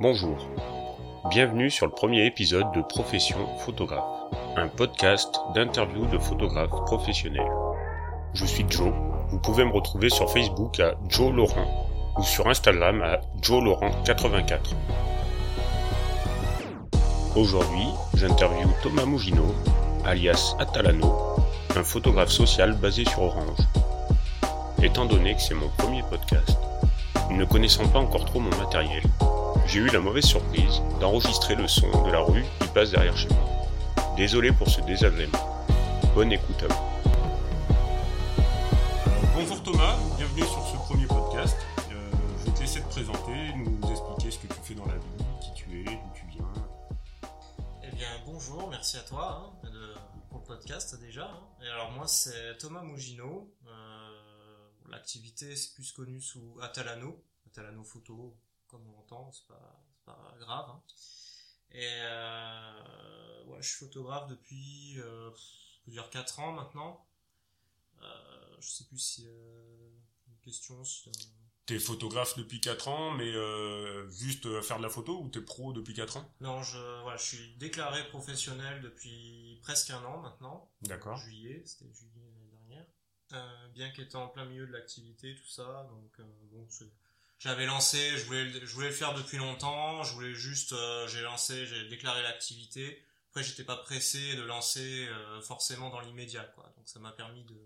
Bonjour, bienvenue sur le premier épisode de Profession photographe, un podcast d'interviews de photographes professionnels. Je suis Joe, vous pouvez me retrouver sur Facebook à Joe Laurent ou sur Instagram à Joe Laurent84. Aujourd'hui, j'interviewe Thomas Mugino, alias Atalano, un photographe social basé sur Orange. Étant donné que c'est mon premier podcast, ne connaissant pas encore trop mon matériel, j'ai eu la mauvaise surprise d'enregistrer le son de la rue qui passe derrière chez moi. Désolé pour ce désagrément. Bonne écoute à vous. bonjour Thomas, bienvenue sur ce premier podcast. Euh, je vais te laisser te présenter, nous expliquer ce que tu fais dans la vie, qui tu es, d'où tu viens. Eh bien bonjour, merci à toi hein, de, pour le podcast déjà. hein. Et alors moi c'est Thomas Mugino. Euh, L'activité c'est plus connu sous Atalano, Atalano Photo, comme on l'entend, c'est pas, pas grave. hein. Et euh, ouais, je suis photographe depuis, euh, on peut dire 4 ans maintenant. Euh, je sais plus si euh, une question. Si, T'es photographe depuis 4 ans, mais euh, juste faire de la photo ou t'es pro depuis 4 ans? Non, je, voilà, je suis déclaré professionnel depuis presque un an maintenant. D'accord. Juillet, c'était juillet l'année dernière. Bien qu'étant en plein milieu de l'activité, tout ça, donc bon, c'est- j'avais lancé, je voulais, le- je voulais le faire depuis longtemps, je voulais juste, euh, j'ai lancé, j'ai déclaré l'activité. Après, j'étais pas pressé de lancer euh, forcément dans l'immédiat, quoi. Donc ça m'a permis de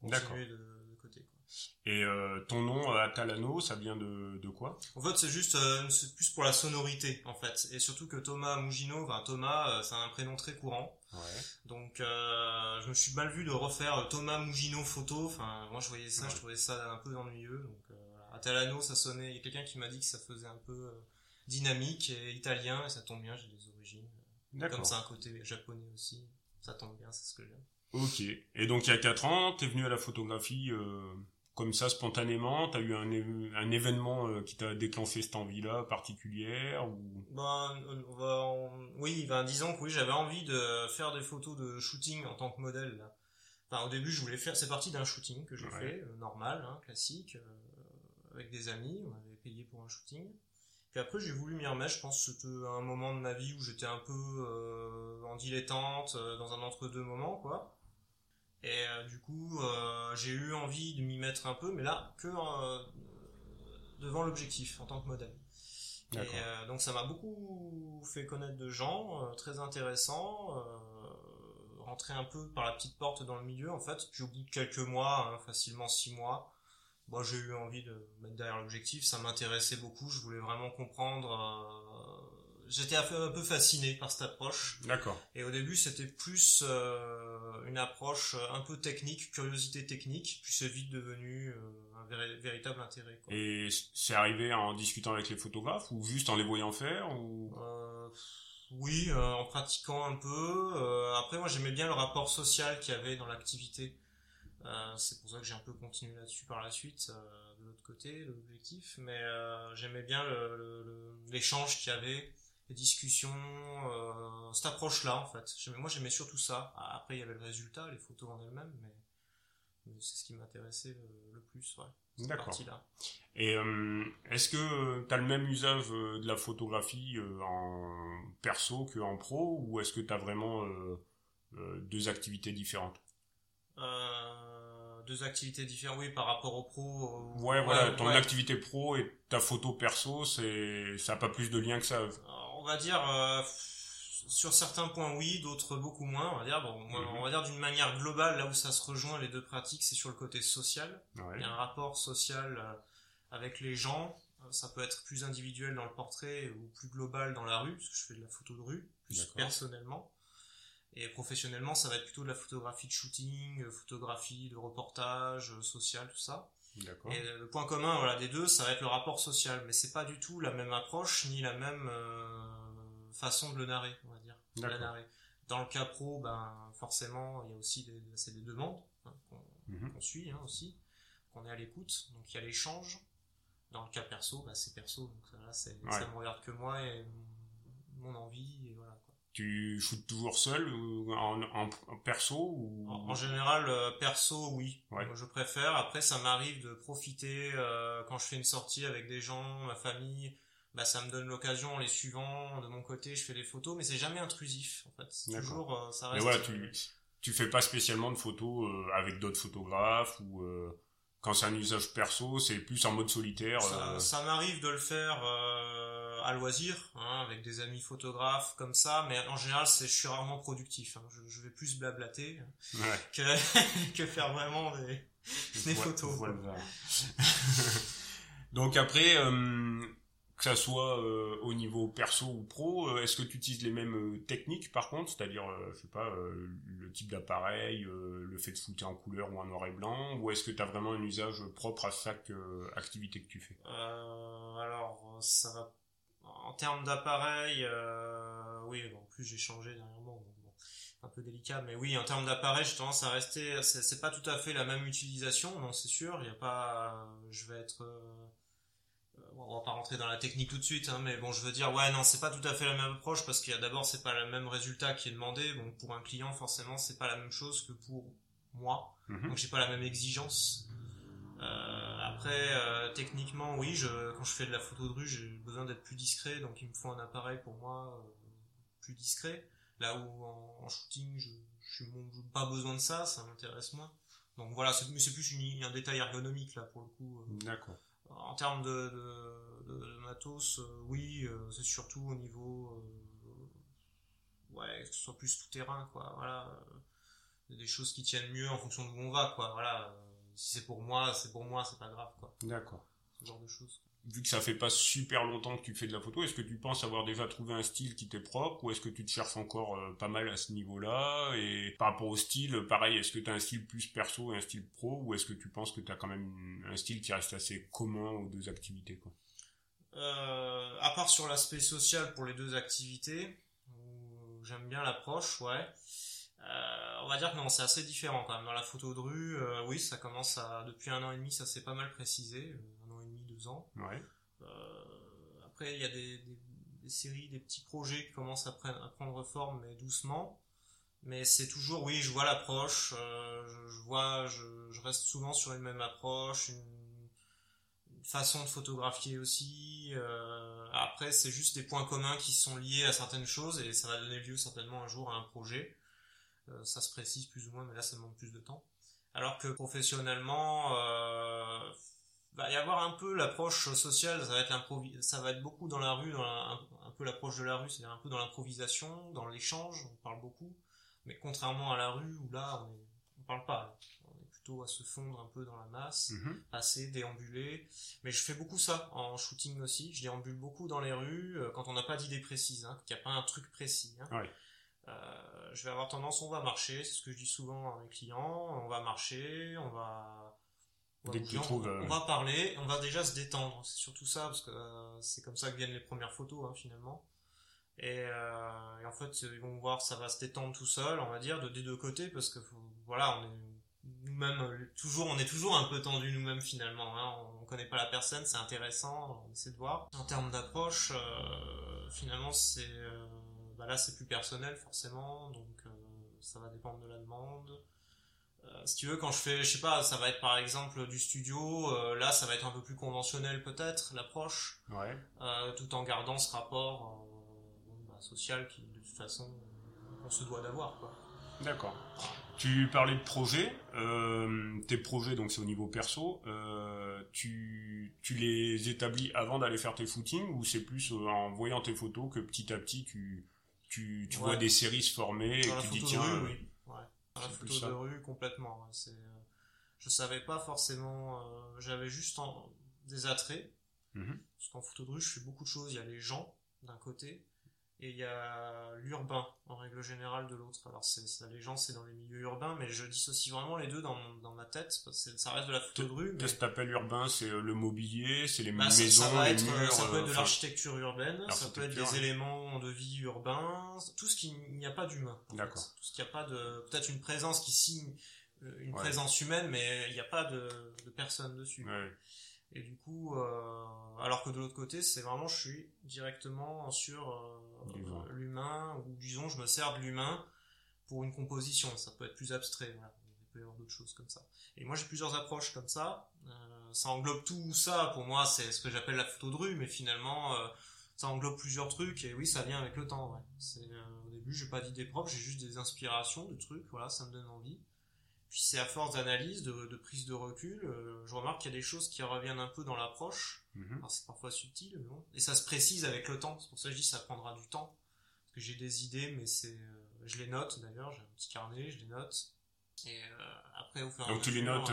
continuer de, de côté. Quoi. Et euh, ton nom, euh, Atalano, ça vient de, de quoi? En fait, c'est juste, euh, c'est plus pour la sonorité, en fait, et surtout que Thomas Mugino, enfin Thomas, euh, c'est un prénom très courant. Ouais. Donc euh, je me suis mal vu de refaire Thomas Mugino photo. Enfin moi je voyais ça, Ouais. je trouvais ça un peu ennuyeux. Donc euh, voilà. Atalano ça sonnait. Il y a quelqu'un qui m'a dit que ça faisait un peu euh, dynamique et italien et ça tombe bien. J'ai des origines. D'accord. Comme ça un côté japonais aussi. Ça tombe bien, c'est ce que j'aime. Ok. Et donc il y a 4 ans, t'es venu à la photographie euh, comme ça spontanément? T'as eu un, événement euh, qui t'a déclenché cette envie-là particulière ou... Ben, on va en- oui, ben, disons que oui, j'avais envie de faire des photos de shooting en tant que modèle. là. Enfin, au début, je voulais faire. C'est parti d'un shooting que j'ai Ouais. fait, euh, normal, hein, classique, euh, avec des amis. On avait payé pour un shooting. Puis après, j'ai voulu m'y remettre. Je pense que c'était un moment de ma vie où j'étais un peu euh, en dilettante, euh, dans un entre-deux moments, quoi. Et euh, du coup, euh, j'ai eu envie de m'y mettre un peu, mais là, que devant l'objectif, en tant que modèle. Et donc ça m'a beaucoup fait connaître de gens, très intéressants, rentrer un peu par la petite porte dans le milieu en fait. Puis au bout de quelques mois, hein, facilement six mois, moi j'ai eu envie de me mettre derrière l'objectif, ça m'intéressait beaucoup, je voulais vraiment comprendre. euh, J'étais un peu, fasciné par cette approche. D'accord. Et au début, c'était plus euh, une approche un peu technique, curiosité technique, puis c'est vite devenu euh, un véri- véritable intérêt. Quoi. Et c'est arrivé en discutant avec les photographes ou juste en les voyant faire ou... Oui, en pratiquant un peu. Après, moi, j'aimais bien le rapport social qu'il y avait dans l'activité. Euh, c'est pour ça que j'ai un peu continué là-dessus par la suite, euh, de l'autre côté, l'objectif. Mais euh, j'aimais bien l'échange qu'il y avait, les discussions, cette approche-là, en fait. Moi, j'aimais surtout ça. Ah, Après, il y avait le résultat, les photos en elles-mêmes, mais, mais c'est ce qui m'intéressait le, le plus, ouais. D'accord. Et est-ce que tu as le même usage de la photographie en perso que en pro ou est-ce que tu as vraiment deux activités différentes? Euh, deux activités différentes, oui, par rapport au pro. euh, Ouais, voilà, ton ouais. activité pro et ta photo perso, c'est ça a pas plus de lien que ça. Alors, on va dire euh, sur certains points oui, d'autres beaucoup moins. On va dire bon, moi, Mhm. on va dire d'une manière globale là où ça se rejoint les deux pratiques, c'est sur le côté social. Ouais. Il y a un rapport social euh, avec les gens. Ça peut être plus individuel dans le portrait ou plus global dans la rue, parce que je fais de la photo de rue, plus D'accord. personnellement. Et professionnellement, ça va être plutôt de la photographie de shooting, euh, photographie de reportage, euh, social, tout ça. Et le point commun voilà, des deux, ça va être le rapport social, mais c'est pas du tout la même approche ni la même euh, façon de le narrer, on va dire. de la narrer. Dans le cas pro, ben forcément, il y a aussi des, c'est des demandes hein, qu'on Mhm. qu'on suit hein, aussi, qu'on est à l'écoute, donc il y a l'échange. Dans le cas perso, bah, c'est perso, donc ça, là, c'est- Ouais. ça me regarde que moi et mon envie. Tu shootes toujours seul ou en, en, en perso ou? En, en général, euh, perso, oui. Ouais. Moi, je préfère. Après, ça m'arrive de profiter euh, quand je fais une sortie avec des gens, ma famille, bah ça me donne l'occasion les suivants de mon côté je fais des photos mais c'est jamais intrusif en fait c'est toujours euh, ça reste mais voilà tu tu fais pas spécialement de photos avec d'autres photographes ou quand c'est un usage perso c'est plus en mode solitaire ça, ça m'arrive de le faire à loisir hein, avec des amis photographes comme ça mais en général c'est je suis rarement productif hein. je, je, vais plus blablater ouais. que que faire vraiment des des photos donc après que ça soit euh, au niveau perso ou pro, euh, est-ce que tu utilises les mêmes euh, techniques par contre, c'est-à-dire je sais pas le type d'appareil, le fait de foutre en couleur ou en noir et blanc, ou est-ce que tu as vraiment un usage propre à chaque activité que tu fais? Alors ça va en termes d'appareil, oui, bon, en plus j'ai changé dernièrement, bon, un peu délicat, mais oui, en termes d'appareil, j'ai tendance à rester, c'est pas tout à fait la même utilisation, non, c'est sûr, il y a pas, je vais être on va pas rentrer dans la technique tout de suite, hein, mais bon, je veux dire, ouais, non, c'est pas tout à fait la même approche parce qu'il y a d'abord, c'est pas le même résultat qui est demandé. Bon, pour un client, forcément, c'est pas la même chose que pour moi. Mhm. Donc, j'ai pas la même exigence. Euh, après, euh, techniquement, oui, je, quand je fais de la photo de rue, j'ai besoin d'être plus discret, donc il me faut un appareil pour moi euh, plus discret. Là où en, shooting, je, je suis pas besoin de ça, ça m'intéresse moins. Donc voilà, c'est plus une, un détail ergonomique là pour le coup. D'accord en termes de, de, matos, euh, oui, euh, c'est surtout au niveau, euh, ouais, que ce soit plus tout terrain, quoi. Voilà, des choses qui tiennent mieux en fonction d'où on va, quoi. Voilà, si c'est pour moi, c'est pour moi, c'est pas grave, quoi. D'accord. Ce genre de choses vu que ça fait pas super longtemps que tu fais de la photo, est-ce que tu penses avoir déjà trouvé un style qui t'est propre ou est-ce que tu te cherches encore euh, pas mal à ce niveau-là Et par rapport au style, pareil, est-ce que tu as un style plus perso et un style pro ou est-ce que tu penses que tu as quand même un style qui reste assez commun aux deux activités quoi? Euh, À part sur l'aspect social pour les deux activités, j'aime bien l'approche, ouais. Euh, on va dire que non, c'est assez différent quand même. Dans la photo de rue, oui, ça commence à depuis un an et demi, ça s'est pas mal précisé ans. Euh, après, il y a des, séries, des petits projets qui commencent à, prendre forme, mais doucement. Mais c'est toujours, oui, je vois l'approche, euh, je, vois, je, reste souvent sur une même approche, une, façon de photographier aussi. Euh, après, c'est juste des points communs qui sont liés à certaines choses et ça va donner lieu certainement un jour à un projet. Ça se précise plus ou moins, mais là, ça demande plus de temps. Alors que professionnellement, va y avoir un peu l'approche sociale, ça va être ça va être beaucoup dans la rue, dans un, peu l'approche de la rue, c'est-à-dire un peu dans l'improvisation, dans l'échange, on parle beaucoup, mais contrairement à la rue où là on, est, parle pas, on est plutôt à se fondre un peu dans la masse, mhm. passer, déambuler, mais je fais beaucoup ça en shooting aussi, je déambule beaucoup dans les rues euh, quand on n'a pas d'idée précise, hein, qu'il n'y a pas un truc précis. Hein. Euh, je vais avoir tendance, on va marcher, c'est ce que je dis souvent à mes clients, on va marcher, on va euh, on, va parler, on va déjà se détendre. C'est surtout ça, parce que euh, c'est comme ça que viennent les premières photos, hein, finalement. Euh, et, en fait, ils vont voir, ça va se détendre tout seul, on va dire, de des deux côtés, parce que voilà, on est nous-mêmes toujours, on est toujours un peu tendu nous-mêmes finalement. Hein. on, connaît pas la personne, c'est intéressant, on essaie de voir. En termes d'approche, finalement, c'est bah là, c'est plus personnel forcément, donc ça va dépendre de la demande. Euh, si tu veux, quand je fais, je sais pas, ça va être par exemple du studio, euh, là ça va être un peu plus conventionnel peut-être, l'approche, ouais. Euh, tout en gardant ce rapport bah, social qui de toute façon on se doit d'avoir. quoi. D'accord. Tu parlais de projets, tes projets donc c'est au niveau perso, tu, tu les établis avant d'aller faire tes footings ou c'est plus en voyant tes photos que petit à petit tu, tu, tu vois des séries se former et tu dis tiens... oui la photo de rue complètement. C'est, euh, je savais pas forcément, euh, j'avais juste des attraits. Mhm. Parce qu'en photo de rue, je fais beaucoup de choses. Il y a les gens d'un côté et il y a l'urbain en règle générale de l'autre. Alors c'est ça, les gens c'est dans les milieux urbains, mais je dissocie vraiment les deux dans, dans ma tête. Parce que ça reste de la photo de rue. Qu'est-ce que t'appelles urbain? C'est euh, le mobilier, c'est les bah, maisons, ça, les murs. Ça peut être de l'architecture urbaine, ça peut être des éléments de vie urbains, tout ce qui n'y a pas d'humain. D'accord. Tout ce qui a pas de peut-être une présence qui signe euh, une présence humaine, mais il n'y a pas de, de personne dessus. Ouais. Et du coup, euh, alors que de l'autre côté, c'est vraiment, je suis directement sur euh, l'humain, ou disons, je me sers de l'humain pour une composition. Ça peut être plus abstrait, voilà. il peut y avoir d'autres choses comme ça. Et moi, j'ai plusieurs approches comme ça. Euh, ça englobe tout ça. Pour moi, c'est ce que j'appelle la photo de rue, mais finalement, ça englobe plusieurs trucs et oui, ça vient avec le temps. Ouais. C'est au début, j'ai pas d'idées propres, j'ai juste des inspirations, de trucs. Voilà, ça me donne envie. Puis c'est à force d'analyse, de, prise de recul, je remarque qu'il y a des choses qui reviennent un peu dans l'approche. Mhm. c'est parfois subtil, mais bon. Et ça se précise avec le temps. C'est pour ça que je dis ça prendra du temps. Parce que j'ai des idées, mais c'est, je les note d'ailleurs. J'ai un petit carnet, je les note. Et après, au Donc tu les notes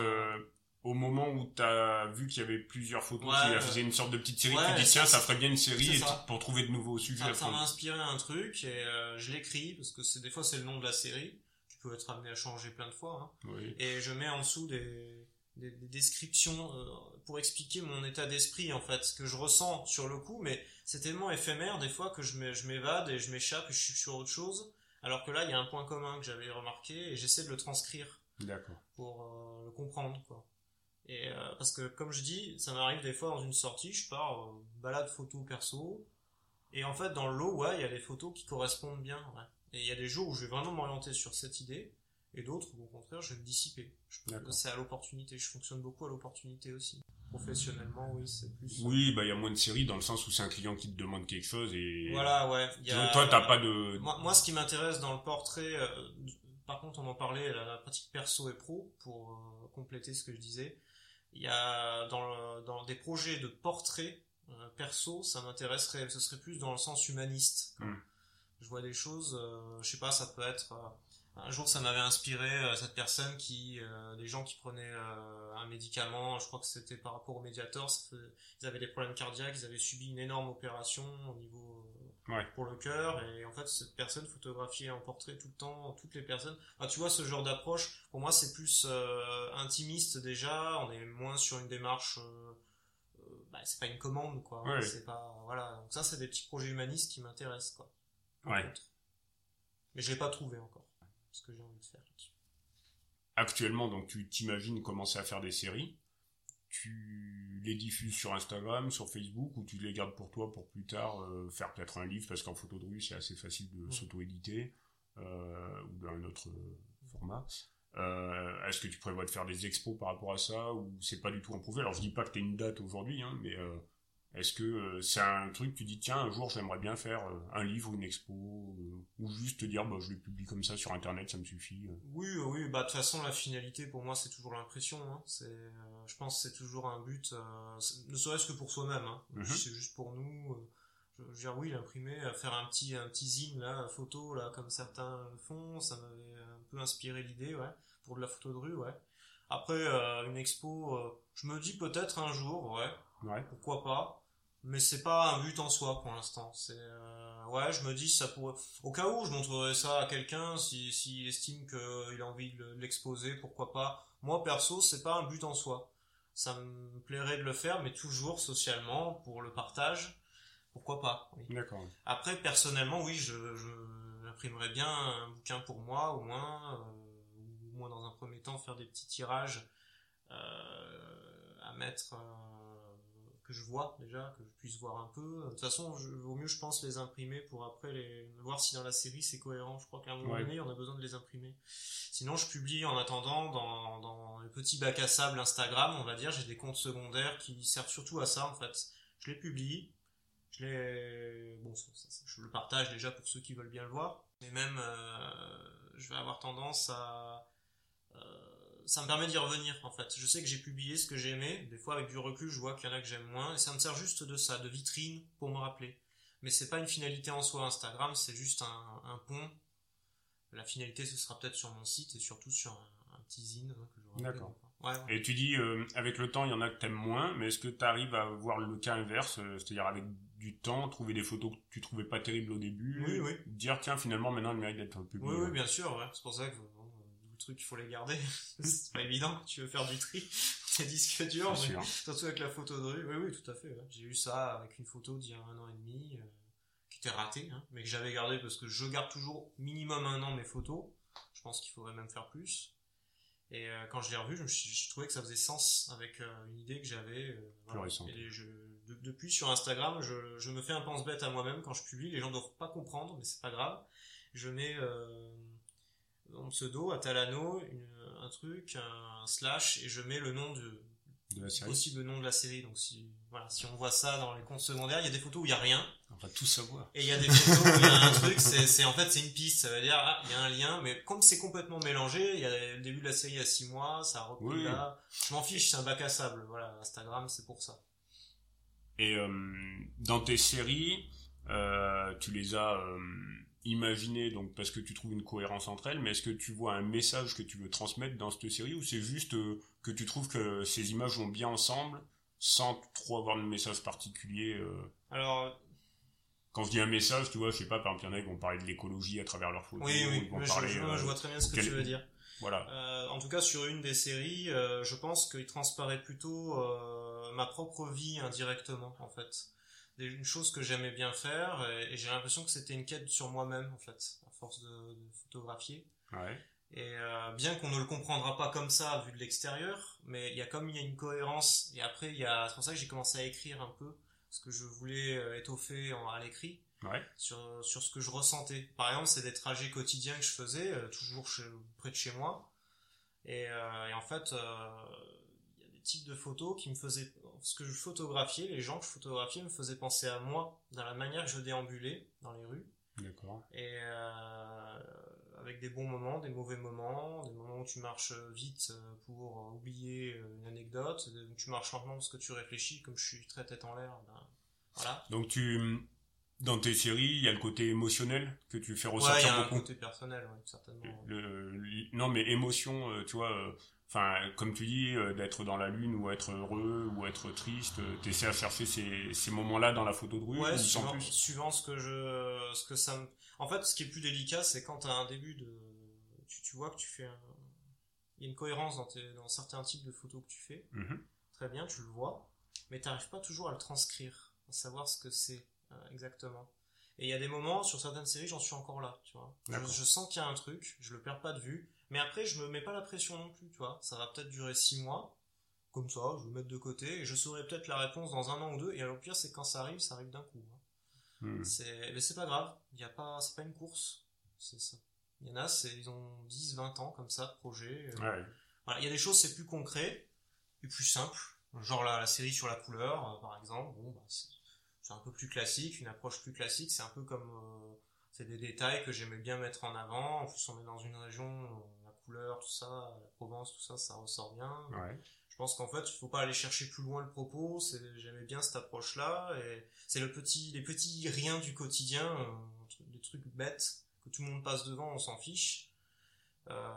au moment où tu as vu qu'il y avait plusieurs photos qui faisaient une sorte de petite série, tu dis tiens, ça, ferait bien une série pour trouver de nouveaux sujets. Ça m'a inspiré un truc et euh, je l'écris parce que c'est des fois c'est le nom de la série. Peux être amené à changer plein de fois. Hein. Et je mets en dessous des, des, descriptions euh, pour expliquer mon état d'esprit en fait, ce que je ressens sur le coup. Mais c'est tellement éphémère des fois que je m'évade et je m'échappe et je suis sur autre chose. Alors que là, il y a un point commun que j'avais remarqué et j'essaie de le transcrire. Pour euh, le comprendre quoi. Et euh, parce que comme je dis, ça m'arrive des fois dans une sortie, je pars euh, balade photo perso, et en fait dans le lot, ouais, il y a des photos qui correspondent bien. Ouais. Et il y a des jours où je vais vraiment m'orienter sur cette idée, et d'autres où au contraire je vais me dissiper. C'est à l'opportunité, je fonctionne beaucoup à l'opportunité aussi. Professionnellement, oui, c'est plus. Oui, bah il y a moins de séries dans le sens où c'est un client qui te demande quelque chose et. Voilà, ouais. Y a... Toi, t'as pas de. Moi, moi, ce qui m'intéresse dans le portrait, euh, par contre, on en parlait, la, pratique perso et pro, pour compléter ce que je disais il y a dans, dans des projets de portrait euh, perso, ça m'intéresserait, ce serait plus dans le sens humaniste. Hmm. Je vois des choses, euh, je sais pas, ça peut être euh, un jour ça m'avait inspiré cette personne qui des gens qui prenaient un médicament je crois que c'était par rapport au médiator ils avaient des problèmes cardiaques ils avaient subi une énorme opération au niveau pour le cœur et en fait cette personne photographiait en portrait tout le temps toutes les personnes. Tu vois ce genre d'approche pour moi c'est plus euh, intimiste déjà on est moins sur une démarche euh, euh, bah, c'est pas une commande quoi c'est pas voilà donc ça c'est des petits projets humanistes qui m'intéressent quoi ouais. mais je l'ai pas trouvé encore ce que j'ai envie de faire. Actuellement donc tu t'imagines commencer à faire des séries. Tu les diffuses sur Instagram, sur Facebook, ou tu les gardes pour toi pour plus tard euh, faire peut-être un livre, parce qu'en photo de rue, c'est assez facile de s'auto-éditer, euh, ou d'un autre format. Euh, est-ce que tu prévois de faire des expos par rapport à ça, ou c'est pas du tout prouver Alors je dis pas que tu une date aujourd'hui, hein, mais est-ce que euh, c'est un truc, tu dis, tiens, un jour j'aimerais bien faire euh, un livre ou une expo, euh, ou juste te dire, bah, je le publie comme ça sur Internet, ça me suffit Oui, oui, bah de toute façon, la finalité pour moi, c'est toujours l'impression. Hein. C'est, je pense que c'est toujours un but, ne serait-ce que pour soi-même. Hein. Mhm. C'est juste pour nous. je veux dire, oui, l'imprimer, faire un petit, un petit zine, là, photo, là, comme certains font, ça m'avait un peu inspiré l'idée, ouais, pour de la photo de rue, ouais. Après, une expo, je me dis peut-être un jour, ouais, ouais. pourquoi pas mais c'est pas un but en soi pour l'instant. C'est euh, ouais, je me dis ça pourrait. Au cas où je montrerais ça à quelqu'un, si s'il estime qu'il a envie de l'exposer, pourquoi pas. Moi perso, c'est pas un but en soi. Ça me plairait de le faire, mais toujours socialement pour le partage. Pourquoi pas D'accord. Après, personnellement, oui, je, je imprimerais bien un bouquin pour moi, au moins, euh, ou moi dans un premier temps faire des petits tirages euh, à mettre. Que je vois déjà, que je puisse voir un peu. De toute façon, je, vaut mieux, je pense, les imprimer pour après les voir si dans la série c'est cohérent. Je crois qu'à un moment donné, on a besoin de les imprimer. Sinon, je publie en attendant dans, dans les petits bacs à sable Instagram, on va dire. J'ai des comptes secondaires qui servent surtout à ça, en fait. Je les publie. Je les, bon, ça, je le partage déjà pour ceux qui veulent bien le voir. Mais même, euh, je vais avoir tendance à euh, ça me permet d'y revenir en fait. Je sais que j'ai publié ce que j'aimais, des fois avec du recul je vois qu'il y en a que j'aime moins, et ça me sert juste de ça, de vitrine pour me rappeler. Mais c'est pas une finalité en soi Instagram, c'est juste un, pont. La finalité ce sera peut-être sur mon site et surtout sur un, petit zine hein, que D'accord. Et tu dis, euh, avec le temps, il y en a que t'aimes moins, mais est-ce que tu arrives à voir le cas inverse, euh, c'est-à-dire avec du temps, trouver des photos que tu trouvais pas terribles au début, oui, oui. dire tiens finalement maintenant le mérite d'être un peu Oui, oui, bien sûr, ouais. c'est pour ça que trucs, il faut les garder. c'est pas évident tu veux faire du tri. C'est disques durs, surtout avec la photo de rue. Oui, oui, tout à fait. J'ai eu ça avec une photo d'il y a un an et demi, euh, qui était ratée, hein, mais que j'avais gardé parce que je garde toujours minimum un an mes photos. Je pense qu'il faudrait même faire plus. Et euh, quand je l'ai revu, je, je, trouvais que ça faisait sens avec euh, une idée que j'avais. et je, depuis sur Instagram, je, je, me fais un pense-bête à moi-même quand je publie. Les gens doivent pas comprendre, mais c'est pas grave. Je mets pseudo, à Talano, un truc, un slash, et je mets le nom de, de la série. possible nom de la série. Donc si voilà, si on voit ça dans les comptes secondaires, il y a des photos où il y a rien. On va tout savoir. Et il y a des photos où il y a un truc, c'est, c'est en fait c'est une piste, ça veut dire ah, il y a un lien, mais comme c'est complètement mélangé, il y a le début de la série il y a six mois, ça a repris Oui. là. Je m'en fiche, c'est un bac à sable. Voilà, Instagram c'est pour ça. Et euh, dans tes séries, euh, tu les as euh, imaginées donc parce que tu trouves une cohérence entre elles, mais est-ce que tu vois un message que tu veux transmettre dans cette série ou c'est juste euh, que tu trouves que ces images vont bien ensemble sans trop avoir de message particulier euh, Alors Quand je dis un message, tu vois, je sais pas, par exemple, il y en a qui vont parler de l'écologie à travers leurs photos, oui oui, je, je- euh, je vois très bien ce que quel- tu veux dire. voilà. Euh, en tout cas, sur une des séries, je pense qu'il transparaît plutôt ma propre vie indirectement, en fait. Une chose que j'aimais bien faire, et, et j'ai l'impression que c'était une quête sur moi-même, en fait, à force de, de photographier. Ouais. Et euh, bien qu'on ne le comprendra pas comme ça vu de l'extérieur, mais il y a comme il y a une cohérence. Et après, il y a, c'est pour ça que j'ai commencé à écrire un peu, parce que je voulais euh, étoffer en- à l'écrit Ouais. sur, sur ce que je ressentais. Par exemple, c'est des trajets quotidiens que je faisais, euh, toujours chez- près de chez moi. Et, euh, et en fait, euh, il y a des types de photos qui me faisaient... Ce que je photographiais, les gens que je photographiais me faisaient penser à moi, dans la manière que je déambulais dans les rues. D'accord. Et euh, avec des bons moments, des mauvais moments, des moments où tu marches vite euh, pour oublier euh, une anecdote, où tu marches lentement parce que tu réfléchis, comme je suis très tête en l'air, ben, voilà. Donc tu, dans tes séries, il y a le côté émotionnel que tu fais Ouais, il y ressortir a un beaucoup. côté personnel, ouais, certainement. Le- le- non, mais émotion, tu vois, enfin, comme tu dis, euh, d'être dans la lune ou être heureux ou être triste, euh, t'essaies à chercher ces, ces moments-là dans la photo de rue Ouais, ou suivant, plus. suivant ce que je, ce que ça me. En fait, ce qui est plus délicat, c'est quand t'as un début de, tu, tu vois que tu fais un, il y a une cohérence dans tes, dans certains types de photos que tu fais. Mhm. Très bien, tu le vois, mais t'arrives pas toujours à le transcrire, à savoir ce que c'est euh, exactement. Et il y a des moments sur certaines séries, j'en suis encore là, tu vois. Je, je sens qu'il y a un truc, je le perds pas de vue, mais après je me mets pas la pression non plus, tu vois. Ça va peut-être durer six mois, comme ça, je vais le mettre de côté et je saurai peut-être la réponse dans un an ou deux. Et alors, le pire, c'est quand ça arrive, ça arrive d'un coup. hein. C'est, mais c'est pas grave. Il y a pas, c'est pas une course. C'est ça. Il y en a, c'est, ils ont 10, 20 ans comme ça de projet. Euh, Ouais. Voilà. Il y a des choses, c'est plus concret et plus simple. Genre la, la série sur la couleur, euh, par exemple. Bon, bah, c'est, c'est un peu plus classique, une approche plus classique. C'est un peu comme, euh, c'est des détails que j'aimais bien mettre en avant. En plus, on est dans une région, la couleur, tout ça, la Provence, tout ça, ça ressort bien. Ouais. Je pense qu'en fait, il faut pas aller chercher plus loin le propos. C'est, j'aimais bien cette approche-là, et c'est le petit, les petits riens du quotidien, euh, des trucs bêtes que tout le monde passe devant, on s'en fiche. Euh,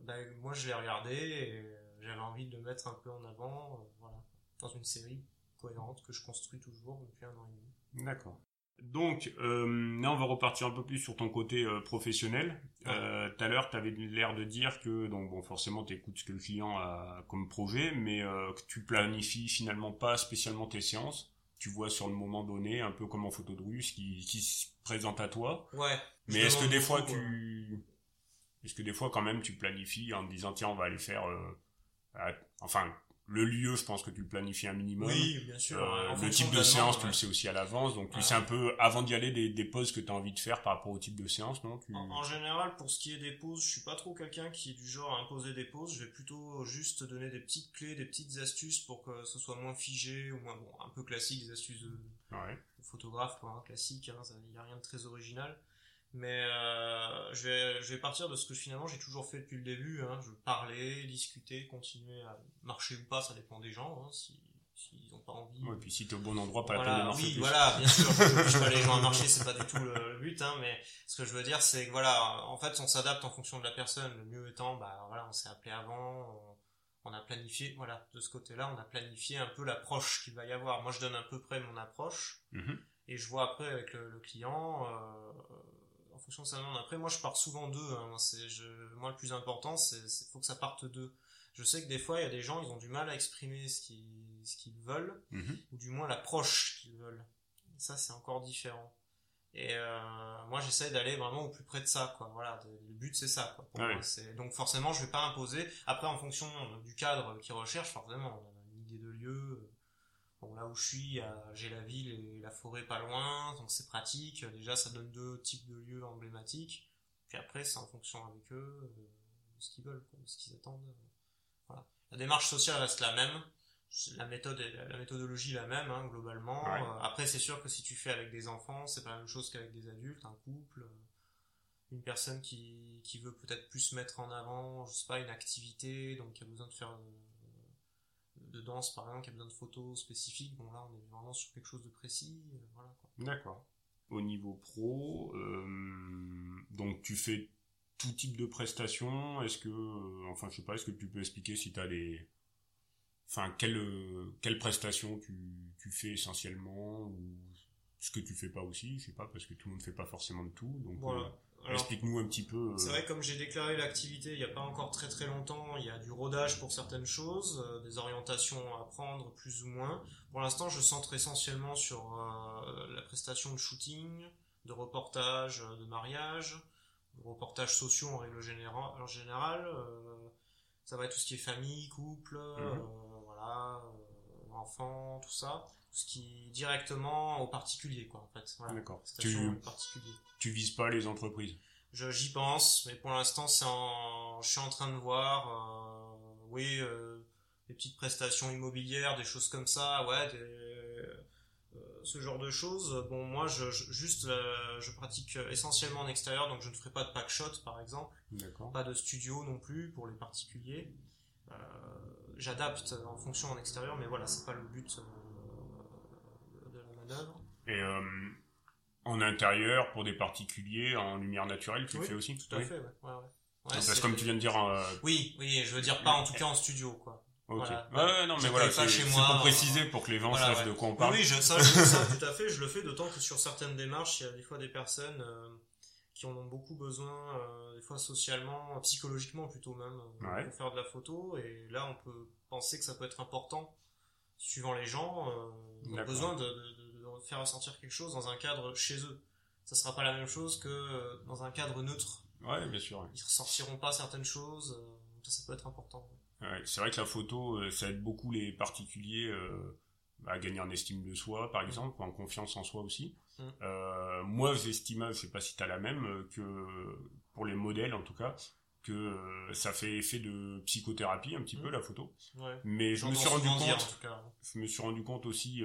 ben, moi, je l'ai regardé et j'avais envie de le mettre un peu en avant, euh, voilà, dans une série cohérente que je construis toujours depuis un an et demi. D'accord. Donc, euh, là, on va repartir un peu plus sur ton côté euh, professionnel. Euh, Tout à l'heure, tu avais l'air de dire que, donc, bon, forcément, tu écoutes ce que le client a comme projet, mais euh, que tu planifies finalement pas spécialement tes séances. Tu vois sur le moment donné, un peu comme en photo de rue, ce qui, qui se présente à toi. Ouais. Mais est-ce que des fois, tu... Est-ce que des fois, quand même, tu planifies en te disant, tiens, on va aller faire... à- Enfin, le lieu, je pense que tu le planifies un minimum. Oui, bien sûr. Euh, le type de séance, tu le sais aussi à l'avance, donc tu sais un peu avant d'y aller des, des pauses que tu as envie de faire par rapport au type de séance, non? Tu... En, en général, pour ce qui est des pauses, je suis pas trop quelqu'un qui est du genre à imposer des pauses. Je vais plutôt juste donner des petites clés, des petites astuces pour que ce soit moins figé ou moins bon, un peu classique, des astuces de, Ouais. de photographe, quoi, hein, classique. Il n'y a rien de très original. Mais euh, je vais je vais partir de ce que finalement j'ai toujours fait depuis le début. Hein. Je parler, discuter, continuer à marcher ou pas, ça dépend des gens. hein, si s'ils n'ont pas envie. Ouais, puis si t'es au bon endroit, pas la Voilà, peine de marcher oui, plus. voilà, bien sûr, je pas les gens à marcher, c'est pas du tout le, le but, hein, mais ce que je veux dire, c'est que voilà, en fait, on s'adapte en fonction de la personne. Le mieux étant, bah voilà, on s'est appelé avant, on, on a planifié, voilà, de ce côté-là, on a planifié un peu l'approche qu'il va y avoir. Moi, je donne à peu près mon approche, Mhm. et je vois après avec le, le client, euh, fonction de sa demande. Après, moi, je pars souvent d'eux. Hein, c'est, moi, le plus important, c'est, faut que ça parte d'eux. Je sais que des fois, il y a des gens, ils ont du mal à exprimer ce qu'ils, ce qu'ils veulent Mhm. ou du moins l'approche qu'ils veulent. Ça, c'est encore différent. Et euh, moi, j'essaie d'aller vraiment au plus près de ça, quoi. Voilà, le but c'est ça, quoi. Pour Ouais. moi, c'est donc forcément, je vais pas imposer. Après, en fonction du cadre qu'ils recherchent, forcément, on a une idée de lieu. Bon, là où je suis, j'ai la ville et la forêt pas loin, donc c'est pratique. Déjà, ça donne deux types de lieux emblématiques. Puis après, c'est en fonction avec eux, euh, de ce qu'ils veulent, quoi, de ce qu'ils attendent. Voilà. La démarche sociale reste la même. la méthode la méthodologie la même hein, globalement euh, après c'est sûr que si tu fais avec des enfants c'est pas la même chose qu'avec des adultes un couple euh, une personne qui, qui veut peut-être plus mettre en avant je sais pas une activité donc qui a besoin de faire de danse par exemple qui a besoin de photos spécifiques bon là on est vraiment sur quelque chose de précis euh, voilà d'accord. Au niveau pro donc tu fais tout type de prestations est-ce que enfin je sais pas est-ce que tu peux expliquer si tu as des enfin quelle euh, quelle prestation tu, tu fais essentiellement ou ce que tu fais pas aussi? Je sais pas parce que tout le monde fait pas forcément de tout donc euh, explique-nous un petit peu euh, c'est vrai comme j'ai déclaré l'activité il n'y a pas encore très très longtemps il y a du rodage pour certaines choses des orientations à prendre plus ou moins pour l'instant je centre essentiellement sur la prestation de shooting de reportage de mariage de reportages sociaux en règle générale en général ça va être tout ce qui est famille couple mhm. Euh, enfants, tout ça, ce qui est directement aux particuliers, quoi, en fait. D'accord. Tu, tu vises pas les entreprises J'y pense, mais pour l'instant, c'est en, je suis en train de voir, euh, oui, euh, des petites prestations immobilières, des choses comme ça, ouais, ce genre de choses. Bon, moi, je, juste, je pratique essentiellement en extérieur, donc je ne ferai pas de pack shot, par exemple. Pas de studio non plus pour les particuliers j'adapte en fonction en extérieur, mais voilà, c'est pas le but euh. Et euh, en intérieur, pour des particuliers, en lumière naturelle, tu le fais aussi? Tout à fait, ouais. ouais, ouais. parce comme tu viens de dire. Euh, oui, oui, je veux dire pas en tout cas en studio, quoi. Ok. Ouais, non, mais voilà, c'est pour préciser, pour que les gens sachent de quoi on parle. Oui, je, ça, ça, tout à fait, je le fais, d'autant que sur certaines démarches, il y a des fois des personnes qui en ont beaucoup besoin, euh, des fois socialement, psychologiquement plutôt même, euh, pour faire de la photo. Et là, on peut penser que ça peut être important, suivant les gens, euh, ont besoin de, faire ressentir quelque chose dans un cadre chez eux. Ça sera pas la même chose que euh, dans un cadre neutre. Ouais, bien sûr. Ils ressortiront pas certaines choses. ça, ça peut être important. Ouais, c'est vrai que la photo, ça aide beaucoup les particuliers à gagner en estime de soi, par exemple, ou en confiance en soi aussi. Mm. Euh, moi, j'estime, je sais pas si tu as la même, euh, que pour les modèles en tout cas, que euh, ça fait effet de psychothérapie un petit peu mm. la photo. Mais je me suis rendu compte, je me suis rendu compte aussi,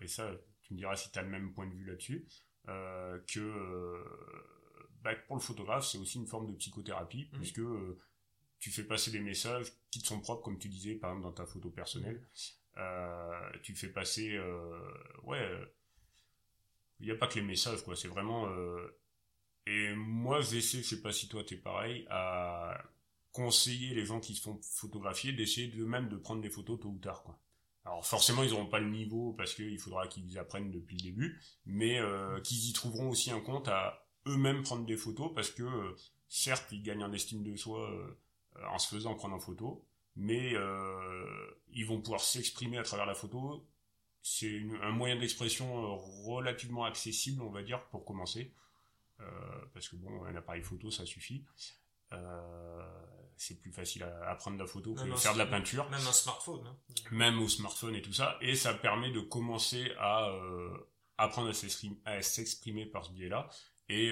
et ça, tu me diras si tu as le même point de vue là-dessus, que bah, pour le photographe, c'est aussi une forme de psychothérapie, puisque tu fais passer des messages qui te sont propres, comme tu disais, par exemple dans ta photo personnelle. tu fais passer, ouais il n'y a pas que les messages, quoi. C'est vraiment. Euh... Et moi, j'essaie, je sais pas si toi t'es pareil, à conseiller les gens qui se font photographier d'essayer de même de prendre des photos tôt ou tard, quoi. Alors forcément, ils n'auront pas le niveau parce qu'il faudra qu'ils apprennent depuis le début, mais euh, qu'ils y trouveront aussi un compte à eux-mêmes prendre des photos parce que euh, certes, ils gagnent en estime de soi euh, en se faisant prendre en photo, mais ils vont pouvoir s'exprimer à travers la photo c'est un moyen d'expression relativement accessible, on va dire, pour commencer. Parce que bon, un appareil photo, ça suffit. Euh, c'est plus facile à, prendre de la photo que de faire de la peinture. Même un smartphone. Hein. Même au smartphone et tout ça. Et ça permet de commencer à apprendre à s'exprimer par ce biais-là. Et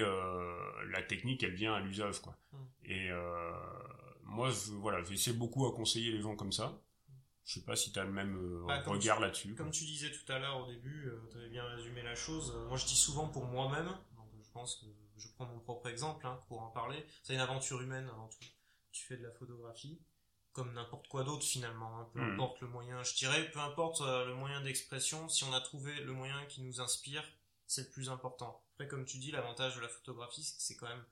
la technique, elle vient à l'usage, quoi. Mm. Et moi, je, voilà, j'essaie beaucoup à conseiller les gens comme ça. Je sais pas si tu as le même euh, bah, regard là-dessus. Comme tu disais tout à l'heure au début, euh, tu avais bien résumé la chose. Euh, moi, je dis souvent pour moi-même, je pense que je prends mon propre exemple hein, pour en parler. C'est une aventure humaine avant tout. Tu fais de la photographie, comme n'importe quoi d'autre finalement. Hein. peu hmm. importe le moyen, je dirais, peu importe le moyen d'expression, si on a trouvé le moyen qui nous inspire, c'est le plus important. Après, comme tu dis, l'avantage de la photographie, c'est quand même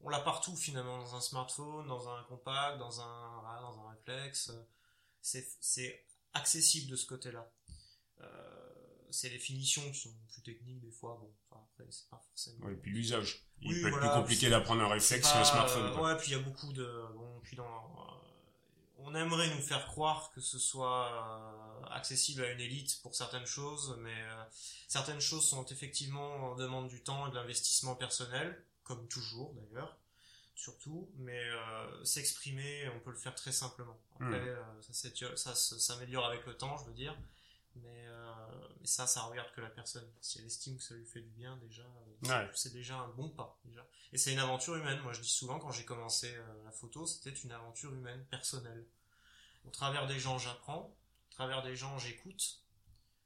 on l'a partout finalement dans un smartphone, dans un compact, dans un voilà, dans un réflexe c'est accessible de ce côté-là. Euh, c'est les finitions qui sont plus techniques des fois. Bon, enfin, après, c'est pas forcément. et puis l'usage. Il peut être plus compliqué d'apprendre un réflexe qu'un smartphone. Quoi. Ouais, puis il y a beaucoup de. Bon, puis dans. Euh, on aimerait nous faire croire que ce soit euh, accessible à une élite pour certaines choses, mais certaines choses sont effectivement en demande du temps et de l'investissement personnel, comme toujours d'ailleurs surtout, mais euh, s'exprimer, on peut le faire très simplement. Après, hmm. euh, ça, s'améliore avec le temps, je veux dire, mais, euh, mais, ça, ça regarde que la personne. Si elle estime que ça lui fait du bien, déjà, c'est déjà un bon pas. Déjà. Et c'est une aventure humaine. Moi, je dis souvent, quand j'ai commencé la photo, c'était une aventure humaine, personnelle. Au travers des gens, j'apprends. travers des gens, j'écoute,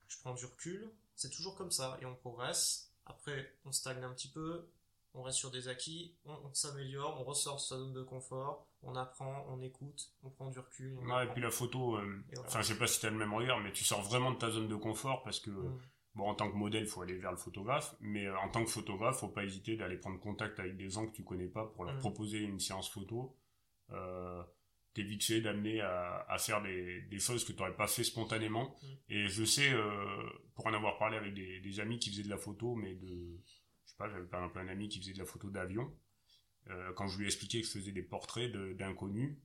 je prends du recul. C'est toujours comme ça et on progresse. Après, on stagne un petit peu, on reste sur des acquis, on, s'améliore, on ressort de sa zone de confort, on apprend, on écoute, on prend du recul. ouais, et puis la photo, euh, enfin, je sais pas si tu as le même regard, mais tu sors vraiment de ta zone de confort parce que, mm. bon, en tant que modèle, il faut aller vers le photographe, mais euh, en tant que photographe, faut pas hésiter d'aller prendre contact avec des gens que tu connais pas pour leur mm. proposer une séance photo. Euh, t'es vite fait d'amener à, à, faire des, des choses que tu n'aurais pas fait spontanément. Mm. Et je sais, euh, pour en avoir parlé avec des, des amis qui faisaient de la photo, mais de, j'avais par exemple un ami qui faisait de la photo d'avion. Euh, quand je lui ai expliqué que je faisais des portraits d'inconnus,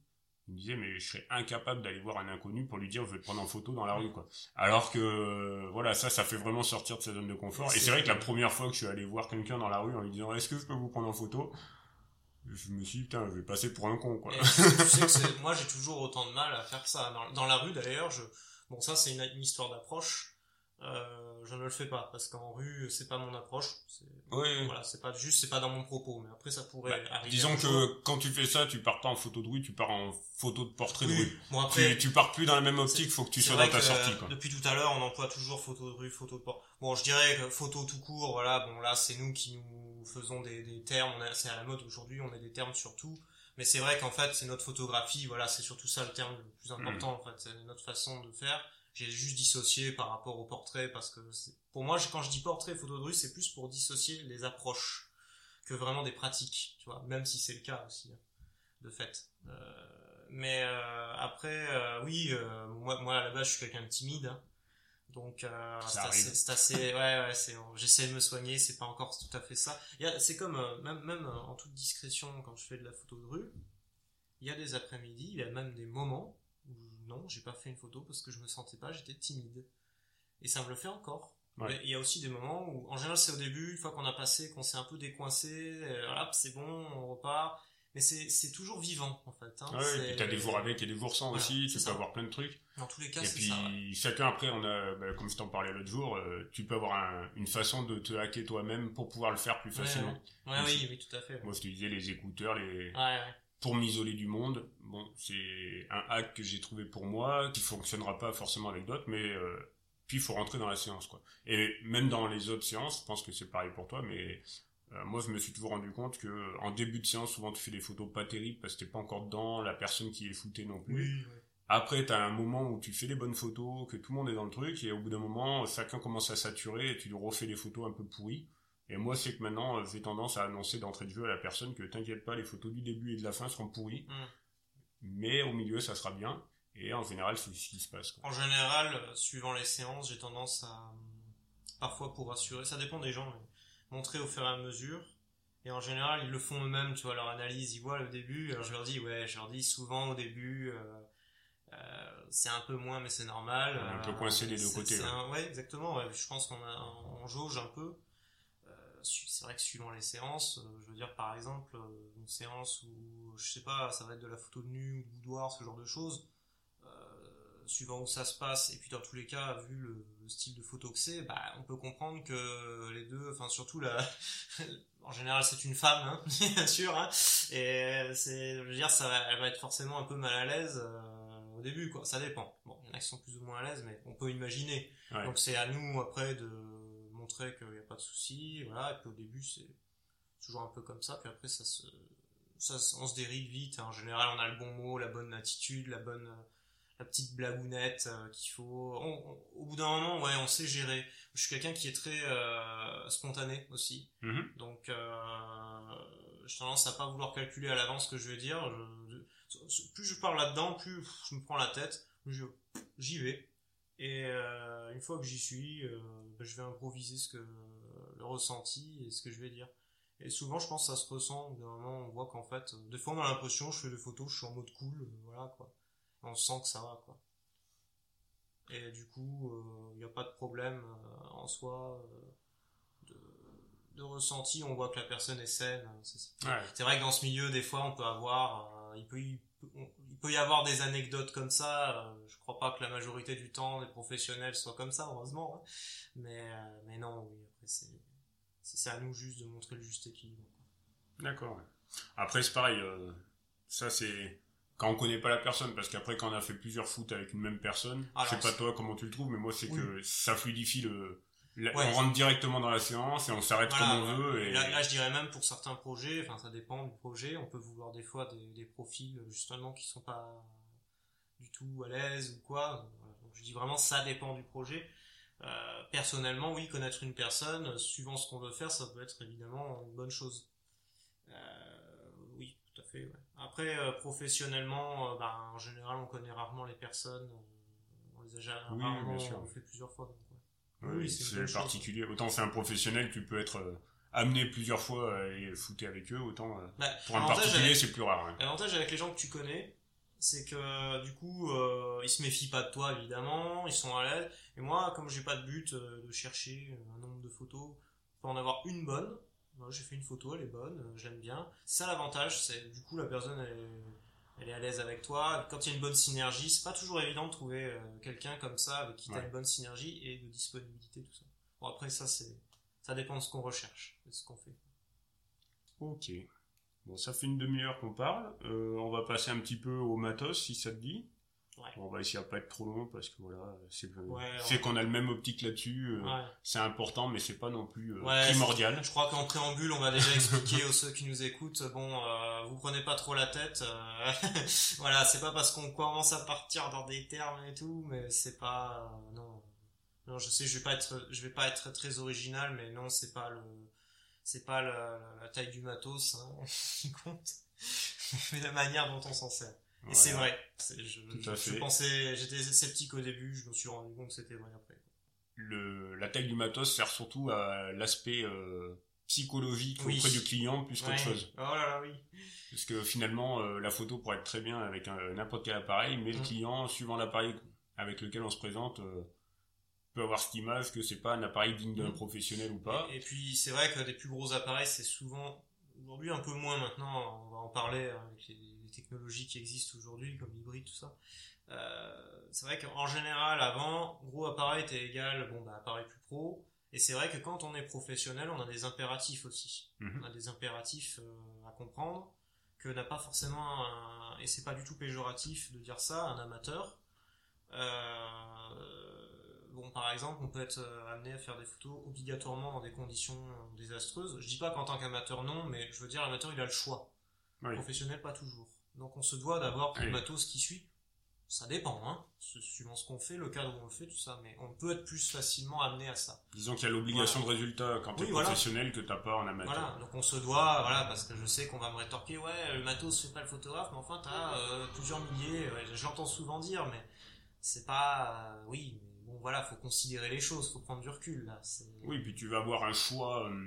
il me disait mais je serais incapable d'aller voir un inconnu pour lui dire je vais te prendre en photo dans la rue quoi. Alors que voilà ça ça fait vraiment sortir de sa zone de confort. Et c'est vrai que la première fois que je suis allé voir quelqu'un dans la rue en lui disant est-ce que je peux vous prendre en photo, je me suis dit putain je vais passer pour un con quoi. tu sais que moi j'ai toujours autant de mal à faire ça dans, la rue d'ailleurs je bon ça c'est une histoire d'approche euh, je ne le fais pas parce qu'en rue c'est pas mon approche. Oui. voilà c'est pas juste c'est pas dans mon propos mais après ça pourrait bah, arriver disons que quand tu fais ça tu pars pas en photo de rue tu pars en photo de portrait de rue. Bon, après, tu, pars plus dans la même optique faut que tu sois dans ta sortie quoi. depuis tout à l'heure on emploie toujours photo de rue photo de portrait. Bon je dirais que photo tout court voilà bon là c'est nous qui nous faisons des, des termes. C'est à la mode aujourd'hui on a des termes sur tout. Mais c'est vrai qu'en fait c'est notre photographie voilà c'est surtout ça le terme le plus important en fait. C'est notre façon de faire j'ai juste dissocié par rapport au portrait parce que pour moi quand je dis portrait photo de rue c'est plus pour dissocier les approches que vraiment des pratiques tu vois même si c'est le cas aussi hein, de fait. Euh, mais euh, après euh, oui moi moi à la base je suis quelqu'un de timide hein. donc c'est assez, c'est assez ouais ouais c'est j'essaie de me soigner c'est pas encore tout à fait ça. C'est comme même même en toute discrétion quand je fais de la photo de rue il y a des après-midi il y a même des moments non, j'ai pas fait une photo parce que je me sentais pas, j'étais timide. Et ça me le fait encore. Il y a aussi des moments où, en général, c'est au début, une fois qu'on a passé, qu'on s'est un peu décoincé, euh, voilà, c'est bon, on repart. Mais c'est toujours vivant, en fait. Hein. Ouais, et puis t'as des jours avec et des jours sans aussi, tu peux avoir plein de trucs. Dans tous les cas, Et puis, chacun après, on a, bah, comme je t'en parlais l'autre jour, euh, tu peux avoir une façon de te hacker toi-même pour pouvoir le faire plus facilement. Ouais, oui, oui, tout à fait. Moi, je te disais, les écouteurs, les, pour m'isoler du monde. Bon, c'est un hack que j'ai trouvé pour moi, qui fonctionnera pas forcément avec d'autres, mais euh, puis il faut rentrer dans la séance, quoi. Et même dans les autres séances, je pense que c'est pareil pour toi, mais euh, moi je me suis toujours rendu compte que en début de séance, souvent tu fais des photos pas terribles parce que t'es pas encore dedans, la personne qui est foutée non plus. Après, t'as un moment où tu fais les bonnes photos, que tout le monde est dans le truc, et au bout d'un moment, chacun commence à saturer et tu lui refais des photos un peu pourries. Et moi, c'est que maintenant, euh, j'ai tendance à annoncer d'entrée de jeu à la personne que t'inquiète pas, les photos du début et de la fin seront pourries. Mm. Mais au milieu, ça sera bien. Et en général, c'est ce qui se passe. En général, euh, suivant les séances, j'ai tendance à, parfois pour assurer, ça dépend des gens, mais montrer au fur et à mesure. Et en général, ils le font eux-mêmes, tu vois, leur analyse, ils voient le début. Alors je leur dis, ouais, je leur dis souvent au début, euh, euh, c'est un peu moins, mais c'est normal. On est un peu coincé des deux côtés. ouais, exactement. Ouais. Je pense qu'on on jauge un peu c'est vrai que suivant les séances, euh, je veux dire par exemple euh, une séance où je sais pas, ça va être de la photo de nu ou de boudoir, ce genre de choses, euh, suivant où ça se passe, et puis dans tous les cas, vu le, style de photo que c'est, bah, on peut comprendre que les deux, enfin surtout la, en général c'est une femme, hein, bien sûr, hein, et c'est, je veux dire, ça va, elle va être forcément un peu mal à l'aise au début, quoi. Ça dépend. Bon, il y en a qui sont plus ou moins à l'aise, mais on peut imaginer. Donc c'est à nous après de montrer qu'il n'y a pas de souci, voilà, et puis au début c'est toujours un peu comme ça, puis après ça se, ça, on se dérive vite, hein. en général on a le bon mot, la bonne attitude, la bonne, la petite blagounette euh, qu'il faut, au bout d'un moment, ouais, on sait gérer. Je suis quelqu'un qui est très euh, spontané aussi, mm-hmm. donc euh, j'ai tendance à pas vouloir calculer à l'avance ce que je vais dire. plus je parle là-dedans, plus je me prends la tête, j'y vais. Et euh, une fois que j'y suis, euh, ben, je vais improviser ce que le ressenti et ce que je vais dire. Et souvent, je pense que ça se ressent. D'un moment, on voit qu'en fait, des fois, on a l'impression, je fais des photos, je suis en mode cool, euh, voilà quoi. On sent que ça va quoi. Et du coup, il n'y a pas de problème en soi de, de, ressenti. On voit que la personne est saine. C'est vrai que dans ce milieu, des fois, on peut avoir, il peut y il peut y avoir des anecdotes comme ça. Euh, je crois pas que la majorité du temps les professionnels soient comme ça, heureusement. Hein. Mais, euh, mais non, oui, après c'est, à nous juste de montrer le juste équilibre. D'accord. Après c'est pareil, euh, ça c'est quand on connaît pas la personne, parce qu'après quand on a fait plusieurs foot avec une même personne, Alors, je sais pas toi comment tu le trouves, mais moi c'est Oui. que ça fluidifie le, Ouais. on rentre directement dans la séance et on s'arrête Voilà, comme on veut et Là, là, je dirais même pour certains projets, enfin ça dépend du projet, on peut vouloir des fois des, des profils justement qui sont pas du tout à l'aise ou quoi. Donc, je dis vraiment ça dépend du projet. Euh, personnellement, oui, connaître une personne, euh, suivant ce qu'on veut faire, ça peut être évidemment une bonne chose. Euh, oui, tout à fait. ouais. Après, euh, professionnellement, euh, ben, en général, on connaît rarement les personnes. euh, On les a déjà Oui, rarement fait plusieurs fois. donc. Oui, c'est particulier. Autant c'est un professionnel, tu peux être euh, amené plusieurs fois à aller footer avec eux, autant euh, Bah, pour un particulier c'est plus rare. hein. L'avantage avec les gens que tu connais, c'est que du coup, euh, ils se méfient pas de toi évidemment, ils sont à l'aise. Et moi, comme j'ai pas de but euh, de chercher un nombre de photos, pour en avoir une bonne, moi, j'ai fait une photo, elle est bonne, euh, j'aime bien. Ça l'avantage, c'est du coup la personne elle est, elle est à l'aise avec toi. Quand il y a une bonne synergie, c'est pas toujours évident de trouver euh, quelqu'un comme ça avec qui tu Ouais. une bonne synergie et de disponibilité tout ça. Bon après ça c'est ça dépend de ce qu'on recherche, de ce qu'on fait. Ok. Bon, ça fait une demi-heure qu'on parle. Euh, on va passer un petit peu au matos, si ça te dit. Ouais. On va essayer de pas être trop long parce que voilà, c'est Ouais, ouais. qu'on a le même optique là-dessus. euh, Ouais. C'est important, mais c'est pas non plus euh, primordial. Je crois qu'en préambule, on va déjà expliquer aux ceux qui nous écoutent. Bon, euh, vous prenez pas trop la tête. euh, voilà, c'est pas parce qu'on commence à partir dans des termes et tout, mais c'est pas non. Non, je sais, je vais pas être, je vais pas être très original, mais non, c'est pas le, c'est pas la, la taille du matos hein, qui compte, mais la manière dont on s'en sert. Et Voilà. c'est vrai. Je, je pensais, j'étais sceptique au début, je me suis rendu compte que c'était vrai après. Le, la taille du matos sert surtout à l'aspect euh, psychologique Oui. auprès du client plus qu'autre Ouais. chose. Oh là là, oui. Parce que finalement, euh, la photo pourrait être très bien avec n'importe quel appareil, mais le Mm. client, suivant l'appareil avec lequel on se présente, euh, peut avoir cette image que c'est pas un appareil digne d'un Mm. professionnel ou pas. Et, et puis c'est vrai que des plus gros appareils, c'est souvent aujourd'hui un peu moins maintenant. On va en parler avec les, les technologies qui existent aujourd'hui, comme l'hybride, tout ça. Euh, c'est vrai qu'en général, avant, gros appareil était égal, bon bah appareil plus pro. Et c'est vrai que quand on est professionnel, on a des impératifs aussi. Mhm. On a des impératifs euh, à comprendre que n'a pas forcément un, et c'est pas du tout péjoratif de dire ça, un amateur. Euh, bon, par exemple, on peut être euh, amené à faire des photos obligatoirement dans des conditions euh, désastreuses. Je dis pas qu'en tant qu'amateur non, mais je veux dire l'amateur il a le choix. Oui. Professionnel pas toujours. Donc on se doit d'avoir le matos qui suit. Ça dépend, hein, su- suivant ce qu'on fait, le cadre où on le fait, tout ça, mais on peut être plus facilement amené à ça. Disons qu'il y a l'obligation de résultat quand tu es Oui, voilà. professionnel que t'as pas en amateur. Voilà, donc on se doit, voilà, parce que je sais qu'on va me rétorquer, ouais, le matos fait pas le photographe, mais enfin t'as euh, plusieurs milliers, ouais, je l'entends souvent dire, mais c'est pas, euh, oui, mais bon voilà, faut considérer les choses, faut prendre du recul là. Oui, puis tu vas avoir un choix euh,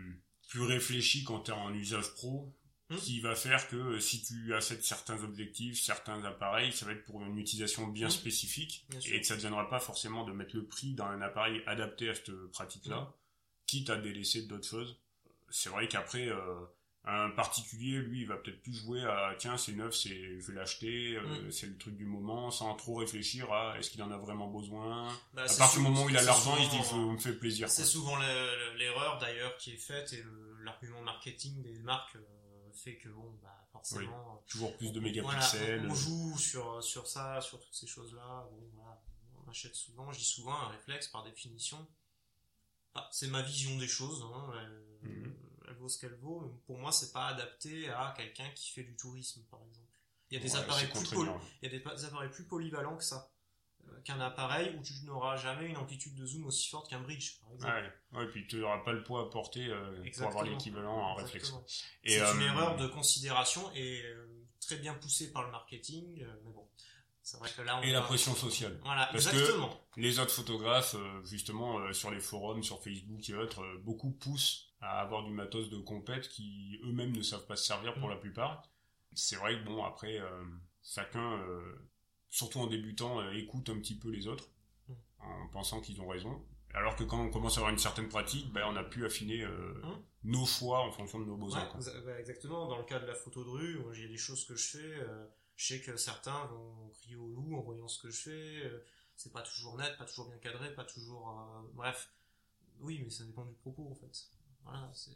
plus réfléchi quand tu es en usage pro, Hmm? qui va faire que euh, si tu achètes certains objectifs, certains appareils, ça va être pour une utilisation bien Hmm? spécifique, Bien et que ça ne viendra pas forcément de mettre le prix dans un appareil adapté à cette pratique-là, Hmm. quitte à délaisser d'autres choses. C'est vrai qu'après, euh, un particulier, lui, il va peut-être plus jouer à tiens, c'est neuf, c'est je vais l'acheter, euh, Hmm. c'est le truc du moment, sans trop réfléchir à est-ce qu'il en a vraiment besoin? Bah, À partir du moment où il a l'argent, il se dit faut me fait plaisir. C'est souvent le- le- l'erreur d'ailleurs qui est faite et l'argument marketing des marques euh, fait que bon, bah forcément. Toujours plus de Voilà, mégapixels. on, on joue sur, sur ça, sur toutes ces choses-là. Bon, voilà, on achète souvent, je dis souvent, un réflexe par définition. Bah, c'est ma vision des choses, hein, Mhm. Elle vaut ce qu'elle vaut. mais Pour moi, c'est pas adapté à quelqu'un qui fait du tourisme, par exemple. Il y a des Ouais, appareils plus contraignant. poly- il y a des, pa- des appareils plus polyvalents que ça. Euh, Qu'un appareil où tu n'auras jamais une amplitude de zoom aussi forte qu'un bridge, par exemple. Ouais, ouais, puis tu n'auras pas le poids à porter euh, pour avoir l'équivalent en réflexe. Et, C'est une euh, erreur de considération et euh, très bien poussée par le marketing, mais bon, c'est vrai que là on Et la pression sociale. Voilà, Parce que- exactement. Les autres photographes, justement, sur les forums, sur Facebook et autres, beaucoup poussent à avoir du matos de compète qui eux-mêmes ne savent pas se servir pour Mm. la plupart. C'est vrai que bon, après, euh, chacun, euh, surtout en débutant, euh, écoute un petit peu les autres Mm. en pensant qu'ils ont raison. Alors que quand on commence à avoir une certaine pratique, ben, on a pu affiner Mm. nos choix en fonction de nos besoins. Ouais, exactement. Dans le cas de la photo de rue, il y a des choses que je fais. je sais que certains vont crier au loup en voyant ce que je fais. c'est pas toujours net, pas toujours bien cadré, pas toujours. bref, oui, mais ça dépend du propos en fait. Voilà, c'est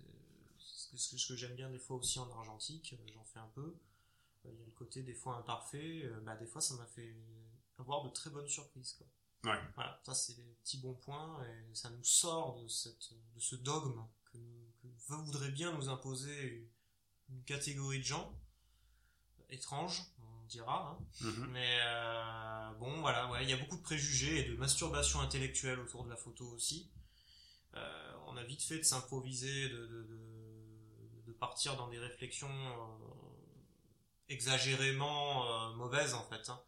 ce que, j'aime bien des fois aussi en argentique. euh, J'en fais un peu. il y a le côté des fois imparfait, euh, bah, des fois ça m'a fait avoir de très bonnes surprises. Quoi. Ouais. Voilà, ça c'est des petits bons points et ça nous sort de, cette, de ce dogme que, que voudrait bien nous imposer une catégorie de gens étranges, on dira. Hein. Mhm. Mais euh, bon, voilà, ouais, il y a beaucoup de préjugés et de masturbation intellectuelle autour de la photo aussi. Euh, on a vite fait de s'improviser, de, de, de, de, partir dans des réflexions euh, exagérément euh, mauvaises en fait. Hein.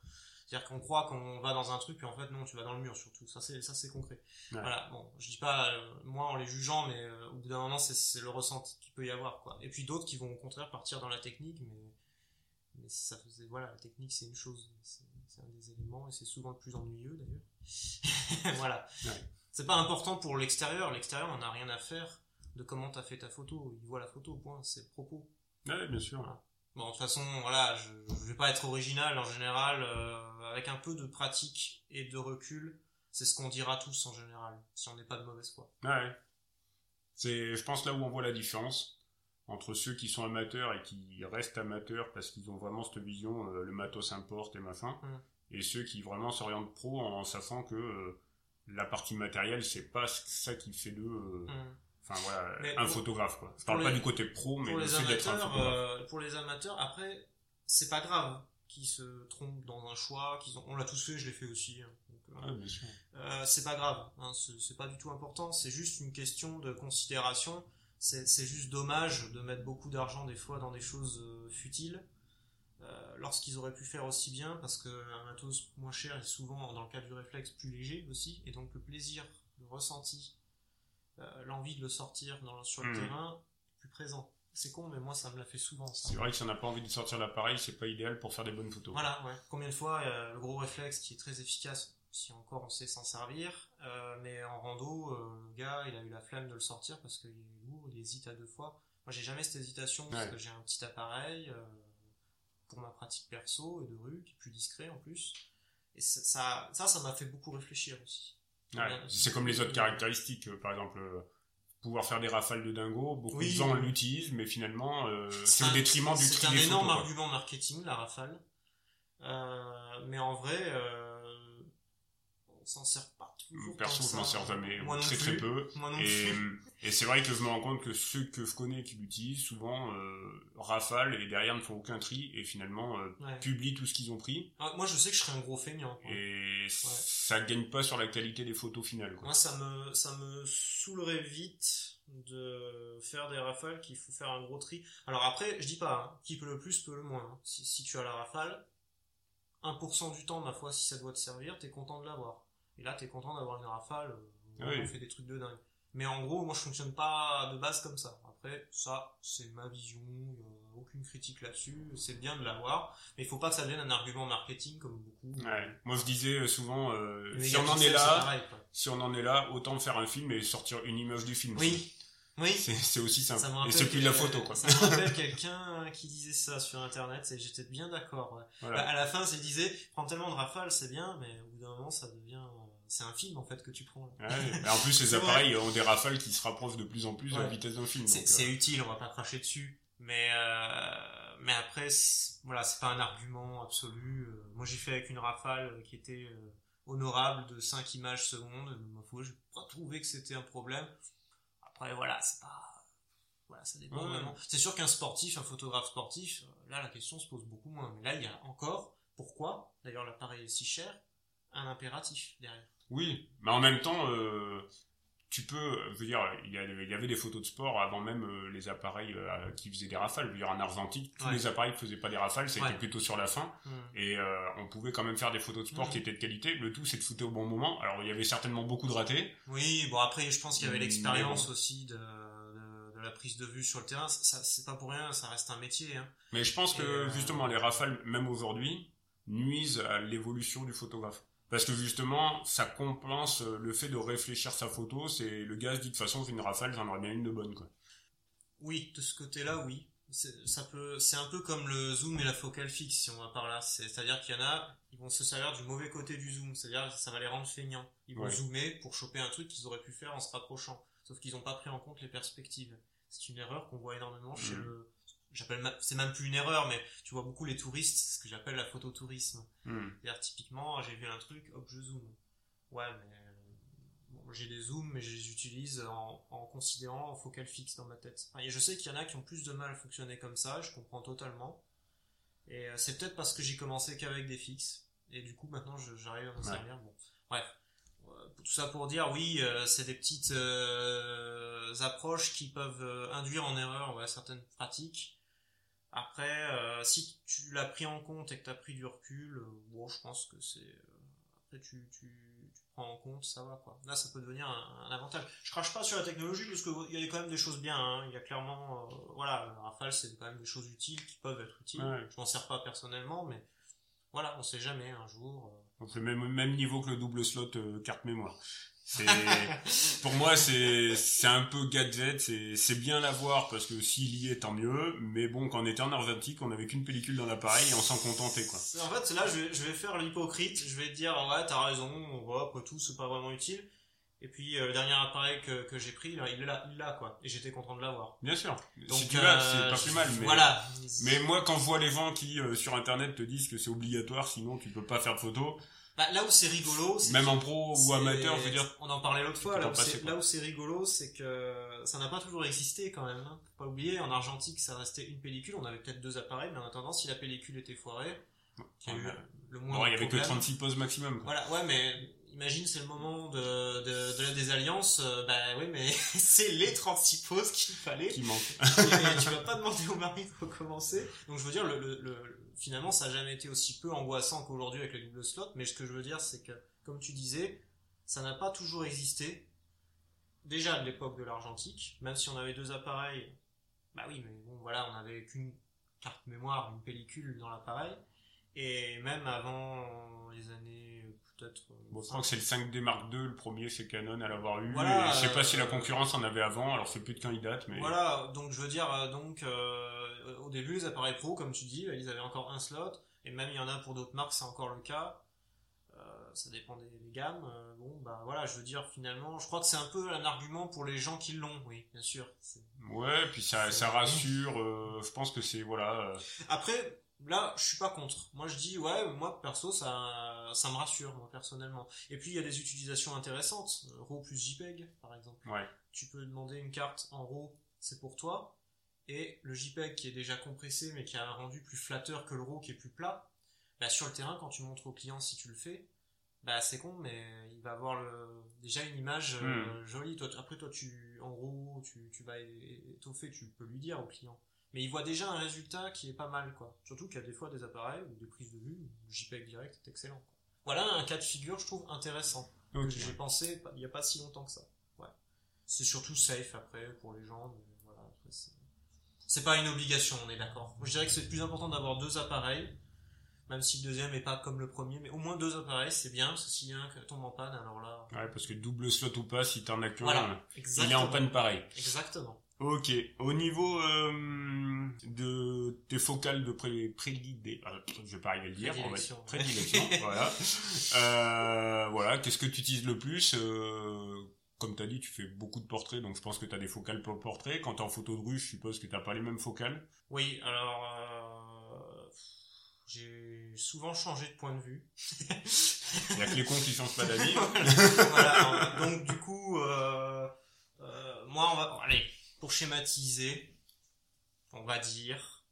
C'est-à-dire qu'on croit qu'on va dans un truc, puis en fait non, tu vas dans le mur surtout. Ça c'est ça c'est concret. Ouais. Voilà. Bon, je dis pas euh, moi en les jugeant, mais euh, au bout d'un moment c'est c'est le ressenti qu'il peut y avoir quoi. Et puis d'autres qui vont au contraire partir dans la technique, mais mais ça faisait voilà la technique c'est une chose, c'est c'est un des éléments et c'est souvent le plus ennuyeux d'ailleurs. voilà. Ouais. C'est pas important pour l'extérieur. L'extérieur on n'a rien à faire de comment t'as fait ta photo. Il voit la photo, point. C'est le propos. Ouais, bien sûr. Voilà. Bon, de toute façon, voilà, je, je vais pas être original en général. euh, avec un peu de pratique et de recul, c'est ce qu'on dira tous en général, si on n'est pas de mauvaise foi. Ouais. C'est, je pense, là où on voit la différence entre ceux qui sont amateurs et qui restent amateurs parce qu'ils ont vraiment cette vision, euh, le matos importe et machin, Mm. et ceux qui vraiment s'orientent pro en sachant que euh, la partie matérielle, c'est pas ça qui fait d'eux, euh, Hum. enfin voilà, Mais un pour- photographe quoi. Je parle pas du côté pro, mais le fait d'être un amateurs, photographe. euh, pour les amateurs, après, c'est pas grave qu'ils se trompent dans un choix, qu'ils ont, on l'a tous fait, je l'ai fait aussi. hein. Euh. Euh, c'est pas grave, hein, c'est pas du tout important, c'est juste une question de considération. C'est c'est juste dommage de mettre beaucoup d'argent des fois dans des choses euh, futiles, euh, lorsqu'ils auraient pu faire aussi bien, parce que un matos moins cher est souvent, dans le cas du réflexe, plus léger aussi, et donc le plaisir, le ressenti, euh, l'envie de le sortir dans, sur le Mhm. terrain, plus présent. C'est con, mais moi ça me l'a fait souvent. C'est vrai que si on n'a pas envie de sortir l'appareil, c'est pas idéal pour faire des bonnes photos. Voilà, ouais. Combien de fois euh, le gros réflexe qui est très efficace, si encore on sait s'en servir, mais en rando, le gars, il a eu la flemme de le sortir parce qu'il est lourd, il hésite à deux fois. Moi, j'ai jamais cette hésitation parce Ouais. que j'ai un petit appareil pour ma pratique perso et de rue qui est plus discret en plus. Et ça, ça, ça m'a fait beaucoup réfléchir aussi. Ouais, c'est comme les autres caractéristiques, euh, par exemple, euh, pouvoir faire des rafales de dingo, beaucoup Oui. de gens l'utilisent, mais finalement, euh, c'est au un- détriment du C'est tri un des énorme photos, argument marketing, la rafale. Euh, mais en vrai, on s'en sert toujours. Perso, je m'en sers jamais, Moi très très peu. Moi non Et, plus. et c'est vrai que je me rends compte que ceux que je connais qui l'utilisent, souvent, euh, rafalent et derrière ne font aucun tri et finalement euh, Ouais. publient tout ce qu'ils ont pris. Ah, Moi, je sais que je serais un gros feignant. quoi. Et ça gagne pas sur la qualité des photos finales. Quoi. Moi, ça me, ça me saoulerait vite de faire des rafales qu'il faut faire un gros tri. Alors après, je dis pas, hein, qui peut le plus peut le moins. hein. Si, si tu as la rafale, 1% du temps, ma foi, si ça doit te servir, t'es content de l'avoir. Et là, t'es content d'avoir une rafale, euh, où Oui. on fait des trucs de dingue. Mais en gros, moi, je fonctionne pas de base comme ça. Après, ça, c'est ma vision, y a aucune critique là-dessus, c'est bien de l'avoir, mais il faut pas que ça devienne un argument marketing comme beaucoup. Ouais. Moi je disais euh, souvent, euh, si on en est là, pareil, si on en est là, autant faire un film et sortir une image du film. Oui, oui. C'est aussi simple. Ça Et c'est plus de la photo, quoi. Ça me rappelle quelqu'un qui disait ça sur internet et j'étais bien d'accord. ouais. Voilà. Bah, à la fin, il disait, prends tellement de rafales, c'est bien, mais au bout d'un moment, ça devient, c'est un film en fait que tu prends. là. Ouais, mais en plus, les appareils ont des rafales qui se rapprochent de plus en plus de la Ouais. vitesse d'un film. C'est euh, utile, on va pas cracher dessus, mais euh, mais après, voilà, c'est pas un argument absolu. Euh, Moi, j'ai fait avec une rafale qui était euh, honorable de 5 images secondes. Ma foi, j'ai pas trouvé que c'était un problème. Après, voilà, c'est pas voilà, ça dépend Ouais. vraiment. C'est sûr qu'un sportif, un photographe sportif, euh, là, la question se pose beaucoup moins. Mais là, il y a encore, pourquoi, d'ailleurs, l'appareil est si cher, un impératif derrière. Oui, mais en même temps, euh, tu peux, je veux dire, il y, a- il y avait des photos de sport avant même euh, les appareils euh, qui faisaient des rafales. Je veux dire, en argentique, tous Ouais. les appareils faisaient pas des rafales, c'était Ouais. plutôt sur la fin. Hmm. Et on pouvait quand même faire des photos de sport Mhm. qui étaient de qualité. Le tout, c'est de shooter au bon moment. Alors, il y avait certainement beaucoup de ratés. Oui, bon après je pense qu'il y avait l'expérience bon. aussi de, la prise de vue sur le terrain. Ça, c'est pas pour rien, ça reste un métier. Hein. Mais je pense que euh, justement, les rafales, même aujourd'hui, nuisent à l'évolution du photographe. Parce que justement, ça compense euh, le fait de réfléchir sa photo. C'est le gars se dit de toute façon, j'ai une rafale, j'en aurais bien une de bonne, quoi. Oui, de ce côté-là, oui. C'est, ça peut, c'est un peu comme le zoom et la focale fixe, si on va par là. C'est, c'est-à-dire qu'il y en a, ils vont se servir du mauvais côté du zoom. C'est-à-dire que ça va les rendre feignants. Ils vont Ouais. zoomer pour choper un truc qu'ils auraient pu faire en se rapprochant. Sauf qu'ils n'ont pas pris en compte les perspectives. C'est une erreur qu'on voit énormément chez Mhm. le, j'appelle c'est même plus une erreur mais tu vois beaucoup les touristes ce que j'appelle la phototourisme. Hmm. c'est-à-dire typiquement j'ai vu un truc hop je zoome. Ouais mais bon, j'ai des zooms mais je les utilise en, en considérant en focale fixe dans ma tête. Et je sais qu'il y en a qui ont plus de mal à fonctionner comme ça je comprends totalement. Et euh, c'est peut-être parce que j'ai commencé qu'avec des fixes. Et du coup maintenant j'arrive à m'en servir. Bon bref. Euh, tout ça pour dire oui euh, c'est des petites euh, approches qui peuvent euh, induire en erreur ouais, certaines pratiques après, euh, si tu l'as pris en compte et que tu as pris du recul, euh, bon, je pense que c'est. euh, après, tu, tu, tu prends en compte, ça va quoi. Là, ça peut devenir un, un avantage. Je crache pas sur la technologie parce qu'il y a quand même des choses bien. Hein. Il y a clairement. voilà, le Rafale, c'est quand même des choses utiles qui peuvent être utiles. Ouais. Je m'en sers pas personnellement, mais voilà, on sait jamais un jour. Donc c'est même même niveau que le double slot carte mémoire. Pour moi c'est un peu gadget, c'est bien l'avoir parce que s'il y est tant mieux, mais bon quand on était en argentique, on avait qu'une pellicule dans l'appareil et on s'en contentait quoi. En fait, là, je vais, je vais faire l'hypocrite. Je vais te dire, ouais, t'as raison. Ouais, après tout, c'est pas vraiment utile. Et puis, euh, le dernier appareil que, que j'ai pris, là, il là, il l'a, quoi. Et j'étais content de l'avoir. Bien sûr. Donc, si tu l'as, euh, c'est pas plus mal. Mais, Voilà. mais moi quand je vois les gens qui euh, sur internet te disent que c'est obligatoire, sinon tu peux pas faire de photos, Bah, là où c'est rigolo, c'est même en pro ou amateur, je veux dire. On en parlait l'autre fois. Là où, c'est, rigolo, c'est que ça n'a pas toujours existé quand même. Hein. Faut pas oublier, en argentique, ça restait une pellicule. On avait peut-être deux appareils, mais en attendant, si la pellicule était foirée, qu'il y a eu Ouais. le moins Bon, il y avait que problèmes. 36 poses maximum. Quoi. Voilà, ouais, mais imagine, c'est le moment de, de, de la désalliance. euh, bah oui, mais c'est les 36 pauses qu'il fallait. Qui manque. et tu vas pas demander au mari de recommencer. Donc je veux dire, le, le, le- finalement, ça a jamais été aussi peu angoissant qu'aujourd'hui avec les double slots. Mais ce que je veux dire, c'est que, comme tu disais, ça n'a pas toujours existé. Déjà de l'époque de l'argentique, même si on avait deux appareils, bah oui, mais bon, voilà, on avait qu'une carte mémoire, une pellicule dans l'appareil. Et même avant les années, peut-être. euh, Bon, je crois que c'est le 5D Mark II, le premier chez Canon à l'avoir eu. Voilà, et je sais pas si la euh, concurrence en avait avant, alors c'est plus de date, mais. Voilà, donc je veux dire, euh, donc euh, au début les appareils pro, comme tu dis, ils avaient encore un slot, et même il y en a pour d'autres marques, c'est encore le cas. Euh, ça dépend des, des gammes. Euh, bon, bah voilà, je veux dire finalement, je crois que c'est un peu un argument pour les gens qui l'ont, oui, bien sûr. C'est- Ouais, puis ça, C'est- ça rassure. je pense que c'est voilà. Après, là, je suis pas contre. Moi, je dis, ouais, moi perso, ça, ça me rassure, moi personnellement. Et puis il y a des utilisations intéressantes, RAW plus JPEG, par exemple. ouais. tu peux demander une carte en RAW, c'est pour toi, et le JPEG qui est déjà compressé mais qui a un rendu plus flatteur que le RAW qui est plus plat, bah sur le terrain quand tu montres au client si tu le fais, bah c'est con mais il va avoir le, déjà une image euh, jolie. Toi, après toi tu en RAW tu, tu vas étoffer, tu peux lui dire au client. Mais il voit déjà un résultat qui est pas mal quoi. Surtout qu'il y a des fois des appareils ou des prises de vue, le JPEG direct est excellent. quoi. Voilà un cas de figure je trouve intéressant Ok. que j'ai pensé il n'y a pas si longtemps que ça. Ouais. C'est surtout safe après pour les gens. mais voilà, c'est... pas une obligation, on est d'accord. Je dirais que c'est plus important d'avoir deux appareils, même si le deuxième est pas comme le premier, mais au moins deux appareils, c'est bien, parce que s'il y a un qui tombe en panne, alors là. Ouais, parce que double slot ou pas, si t'en as qu'un, Voilà, il est en panne pareil. Exactement. Ok. Au niveau euh, de tes focales de pré prédidé, ah, je vais pas arriver à le dire. Prédilection. Prédilection. voilà. Euh, voilà. Qu'est-ce que tu utilises le plus euh, Comme tu as dit, tu fais beaucoup de portraits, donc je pense que tu as des focales pour le portrait. Quand t'es en photo de rue, je suppose que t'as pas les mêmes focales. Oui, alors. euh, J'ai souvent changé de point de vue. Il y a que les cons qui changent pas d'avis. voilà, donc du coup, euh, euh, moi, on va, allez, pour schématiser, on va dire,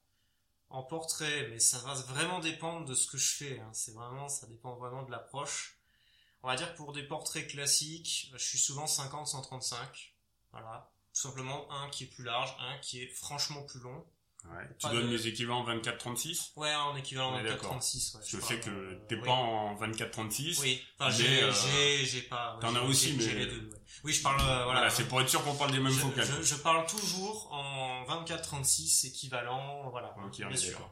en portrait, mais ça va vraiment dépendre de ce que je fais. hein. C'est vraiment, ça dépend vraiment de l'approche. On va dire pour des portraits classiques, je suis souvent 50-135. Voilà. Tout simplement un qui est plus large, un qui est franchement plus long. Ouais. Tu donnes de- les équivalents 24-36 Ouais, en équivalent On est d'accord. 24-36. Ouais, Je sais que euh, t'es oui. pas en 24-36. Oui, enfin, Mais, j'ai, euh, j'ai, j'ai pas. ouais, t'en as aussi, j'ai- j'ai mais- les deux, ouais. Oui, je parle, euh, voilà. Voilà, c'est pour être sûr qu'on parle des mêmes je, focales. je- je parle toujours en 24-36 équivalent, voilà. Ok, bien sûr.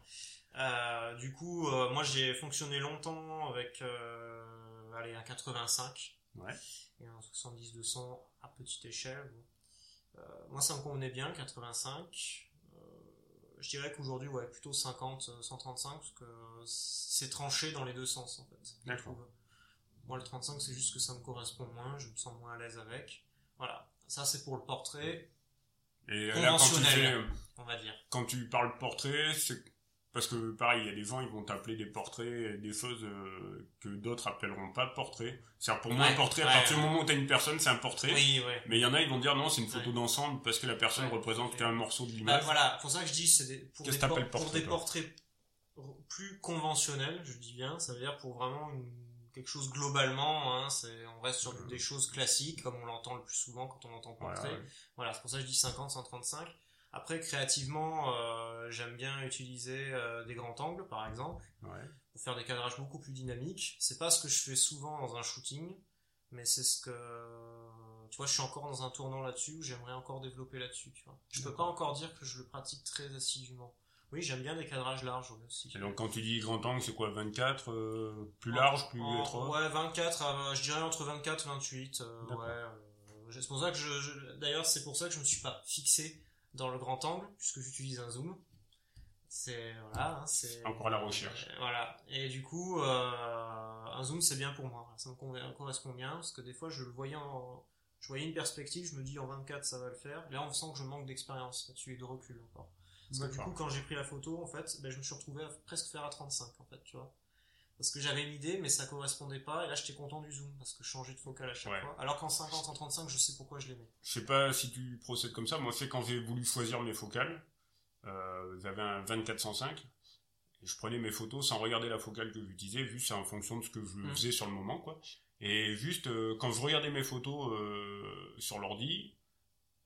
Euh, du coup, euh, moi j'ai fonctionné longtemps avec, euh, allez, un 85 Ouais. et un 70-200 à petite échelle. bon. Euh, moi ça me convenait bien, 85. Euh, je dirais qu'aujourd'hui, ouais, plutôt 50, euh, 135, parce que c'est tranché dans les deux sens, en fait. D'accord. Moi, le 35, c'est juste que ça me correspond moins, je me sens moins à l'aise avec. Voilà. Ça, c'est pour le portrait. Et là, quand tu Conventionnel. fais, on va dire. quand tu parles portrait, c'est parce que pareil, il y a des gens, ils vont t'appeler des portraits, des choses euh, que d'autres appelleront pas portraits. C'est-à-dire pour moi, Ouais, un portrait, à partir du moment où t'as une personne, c'est un portrait. Oui, ouais. Mais il y en a, ils vont dire non, c'est une photo d'ensemble parce que la personne représente qu'un morceau de Bah, l'image. voilà, pour ça que je dis, c'est des, pour, des, que t'appelles por- pour portrait, des portraits plus conventionnels, je dis bien, ça veut dire pour vraiment une- quelque chose globalement, hein, on reste sur des choses classiques, comme on l'entend le plus souvent quand on entend portrait. Voilà, c'est pour ça que je dis 50, 135. Après, créativement, euh, j'aime bien utiliser euh, des grands angles, par exemple, Ouais. pour faire des cadrages beaucoup plus dynamiques. C'est pas ce que je fais souvent dans un shooting, mais c'est ce que, tu vois, je suis encore dans un tournant là-dessus où j'aimerais encore développer là-dessus, tu vois. Je peux pas encore dire que je le pratique très assidûment. Oui, j'aime bien des cadrages larges aussi. Et donc quand tu dis grand angle, c'est quoi 24 euh, Plus large, plus En- étroit? Ouais, 24, euh, je dirais entre 24 et 28. euh, D'accord. ouais, c'est pour ça que je, je- d'ailleurs, c'est pour ça que je me suis pas fixé dans le grand angle, puisque j'utilise un zoom. C'est, voilà, hein, c'est. Encore la recherche. Euh, voilà. Et du coup, euh, un zoom, c'est bien pour moi. Ça me convient- correspond bien, parce que des fois, je le voyais en, je voyais une perspective, je me dis en 24, ça va le faire. Là, on sent que je manque d'expérience là-dessus et de recul encore. Parce que du coup, quand j'ai pris la photo, en fait, ben, je me suis retrouvé à presque faire à 35, en fait, tu vois. Parce que j'avais une idée, mais ça correspondait pas, et là, j'étais content du zoom, parce que je changeais de focale à chaque Ouais. fois. Alors qu'en 50, en 35, je sais pourquoi je l'aimais. Je sais pas si tu procèdes comme ça. Moi, c'est quand j'ai voulu choisir mes focales. Euh, j'avais un 2405. Et je prenais mes photos sans regarder la focale que j'utilisais, juste en fonction de ce que je Mm. faisais sur le moment, quoi. Et juste, euh, quand je regardais mes photos euh, sur l'ordi,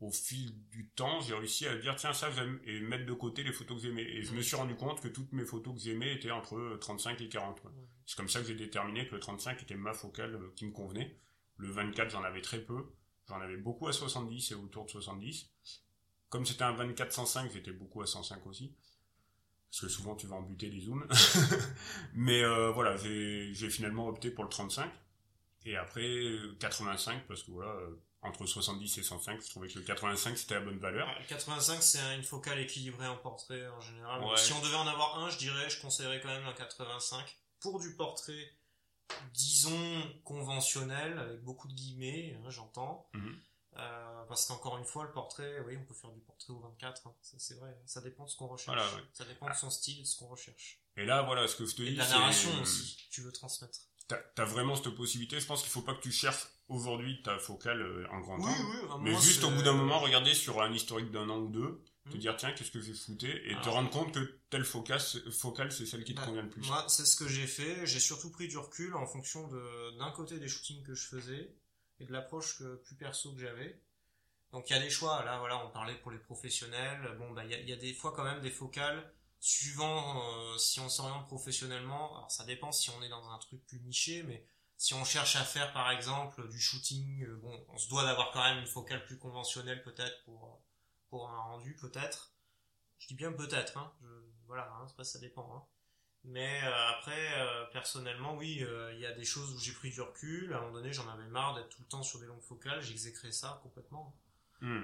au fil du temps, j'ai réussi à dire, tiens, ça, j'aime, et mettre de côté les photos que j'aimais. Et je me suis rendu compte que toutes mes photos que j'aimais étaient entre 35 et 40, quoi. Ouais. C'est comme ça que j'ai déterminé que le 35 était ma focale euh, qui me convenait. Le 24, j'en avais très peu. J'en avais beaucoup à 70 et autour de 70. Comme c'était un 24-105, j'étais beaucoup à 105 aussi. Parce que souvent tu vas en buter des zooms. Mais euh, voilà, j'ai j'ai finalement opté pour le 35. Et après, euh, 85, parce que voilà, euh, entre 70 et 105, je trouvais que le 85 c'était la bonne valeur. Le 85, c'est une focale équilibrée en portrait, en général. Ouais. Si on devait en avoir un, je dirais, je conseillerais quand même un 85. Pour du portrait, disons, conventionnel, avec beaucoup de guillemets, hein, j'entends. Mhm. Euh, parce qu'encore une fois, le portrait, oui, on peut faire du portrait au 24, hein, c'est vrai. Ça dépend de ce qu'on recherche. Voilà, ouais. Ça dépend de son style de ce qu'on recherche. Et là, voilà, ce que je te dis, de la c'est, narration euh, aussi, tu veux transmettre. T'as t'as vraiment cette possibilité. Je pense qu'il faut pas que tu cherches aujourd'hui ta focale euh, en grand Oui, angle. oui, Mais juste au bout d'un moment, regarder sur un historique d'un an ou deux, te Mhm. dire tiens, qu'est-ce que j'ai fouté, et te rendre compte que telle focale, focale c'est celle qui te Bah, convient le plus. Moi, c'est ce que j'ai fait. J'ai surtout pris du recul en fonction de d'un côté des shootings que je faisais et de l'approche que plus perso que j'avais. Donc il y a des choix. Là, voilà, on parlait pour les professionnels. Bon, bah il y a, il y a des fois quand même des focales suivant euh, si on s'oriente professionnellement. Alors ça dépend si on est dans un truc plus niché, mais si on cherche à faire par exemple du shooting, euh, bon, on se doit d'avoir quand même une focale plus conventionnelle peut-être pour pour un rendu peut-être. Je dis bien peut-être, hein. Je, voilà, hein, ça dépend. Hein. Mais euh, après, euh, personnellement, oui, euh, il y a des choses où j'ai pris du recul. À un moment donné, j'en avais marre d'être tout le temps sur des longues focales. J'exécrais ça complètement. Hmm.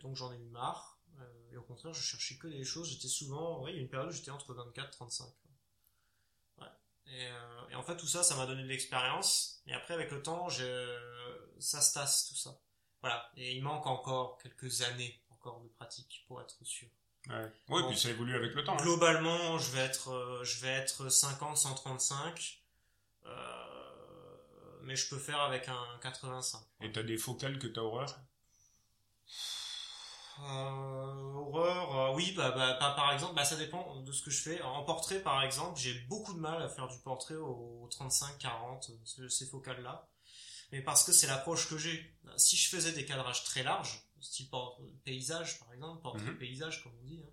Donc j'en ai eu marre. Et au contraire, je cherchais que des choses. J'étais souvent, oui, il y a une période où j'étais entre 24 et 35. Et, euh, et en fait, tout ça, ça m'a donné de l'expérience. Et après, avec le temps, ça se tasse, tout ça. Voilà. Et il manque encore quelques années encore de pratique pour être sûr. Ouais, Bon. puis ça évolue avec le temps. hein. Globalement, je vais être, euh, je vais être 50, 135. Euh, mais je peux faire avec un 85. Et t'as des focales que t'as horreur horreur, euh, oui, bah, bah, bah, par exemple, bah, ça dépend de ce que je fais. En portrait, par exemple, j'ai beaucoup de mal à faire du portrait au 35-40, ce- ces focales-là. Mais parce que c'est l'approche que j'ai. Si je faisais des cadrages très larges, style paysage, par exemple, portrait Mhm. paysage, comme on dit, hein,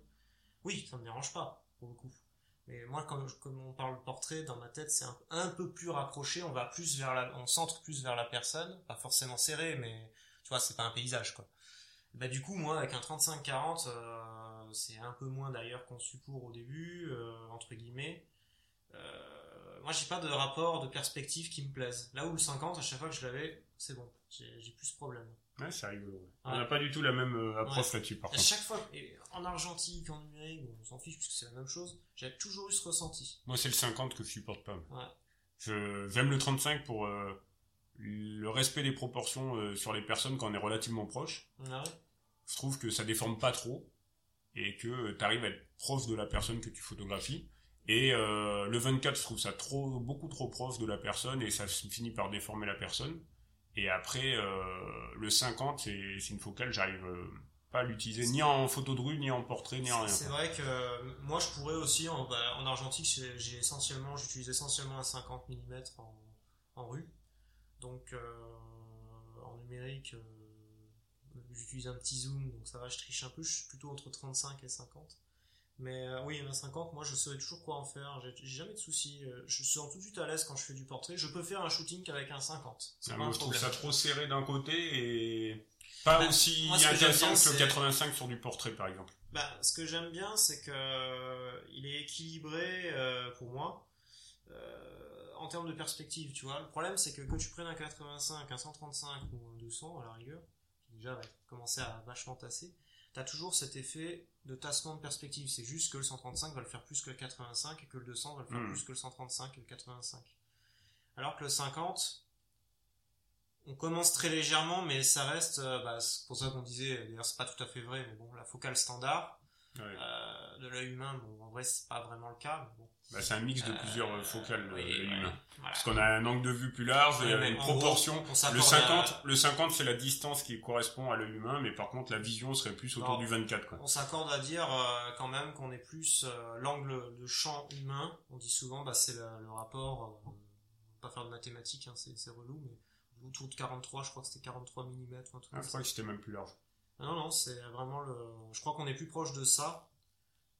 oui, ça me dérange pas, pour le coup. Mais moi, comme, comme on parle portrait, dans ma tête, c'est un, un peu plus rapproché, on va plus vers la, on centre plus vers la personne, pas forcément serré, mais tu vois, c'est pas un paysage, quoi. Bah du coup moi avec un 35-40 euh, c'est un peu moins d'ailleurs conçu pour au début euh, entre guillemets euh, moi j'ai pas de rapport de perspective qui me plaise là où le 50 à chaque fois que je l'avais c'est bon j'ai plus ce problème Ouais, c'est rigolo. ouais. On n'a pas du tout la même euh, approche là-dessus, par à contre. chaque fois en argentique en numérique on s'en fiche puisque c'est la même chose j'ai toujours eu ce ressenti Moi, c'est le 50 que je supporte pas. Ouais. Je, j'aime le 35 pour euh, le respect des proportions euh, sur les personnes quand on est relativement proche. Ah ouais je trouve que ça déforme pas trop et que tu arrives à être proche de la personne que tu photographies. Et euh, le 24, je trouve ça trop, beaucoup trop proche de la personne et ça finit par déformer la personne. Et après, euh, le 50, c'est une focale, j'arrive euh, pas à l'utiliser ni en photo de rue, ni en portrait, ni en rien. C'est vrai que moi, je pourrais aussi, en, bah, en argentique, j'ai essentiellement, j'utilise essentiellement un 50 mm en, en rue. Donc, en numérique, j'utilise un petit zoom, donc ça va, je triche un peu, je suis plutôt entre 35 et 50. Mais euh, oui, a 50, moi je saurais toujours quoi en faire, j'ai jamais de soucis, euh, je suis tout de suite à l'aise quand je fais du portrait, je peux faire un shooting qu'avec un 50. Ah, moi, je trouve ça trop serré d'un côté et pas bah, aussi intéressant que, le 85 sur du portrait par exemple. Bah, ce que j'aime bien, c'est que euh, il est équilibré pour moi en termes de perspective, tu vois. Le problème, c'est que que tu prennes un 85, un 135 ou un 200 à la rigueur, déjà va commencer à vachement tasser, t'as toujours cet effet de tassement de perspective. C'est juste que le 135 va le faire plus que le 85 et que le 200 va le faire hmm. plus que le 135 et le 85. Alors que le 50, on commence très légèrement, mais ça reste, euh, bah, c'est pour ça qu'on disait, d'ailleurs c'est pas tout à fait vrai, mais bon, la focale standard, euh, de l'œil humain, bon, en vrai c'est pas vraiment le cas, mais bon. Bah, c'est un mix de plusieurs euh, focales humain. Parce qu'on a un angle de vue plus large, il y a une proportion. le 50, le 50 c'est la distance qui correspond à l'œil humain, mais par contre la vision serait plus autour du 24. Quoi. On s'accorde à dire euh, quand même qu'on est plus euh, l'angle de champ humain. On dit souvent bah c'est le, rapport. Euh, pas faire de mathématiques, hein, c'est relou, mais autour de 43, je crois que c'était 43 mm. Un ah, je crois que c'était même plus large. Non non, c'est vraiment le. Je crois qu'on est plus proche de ça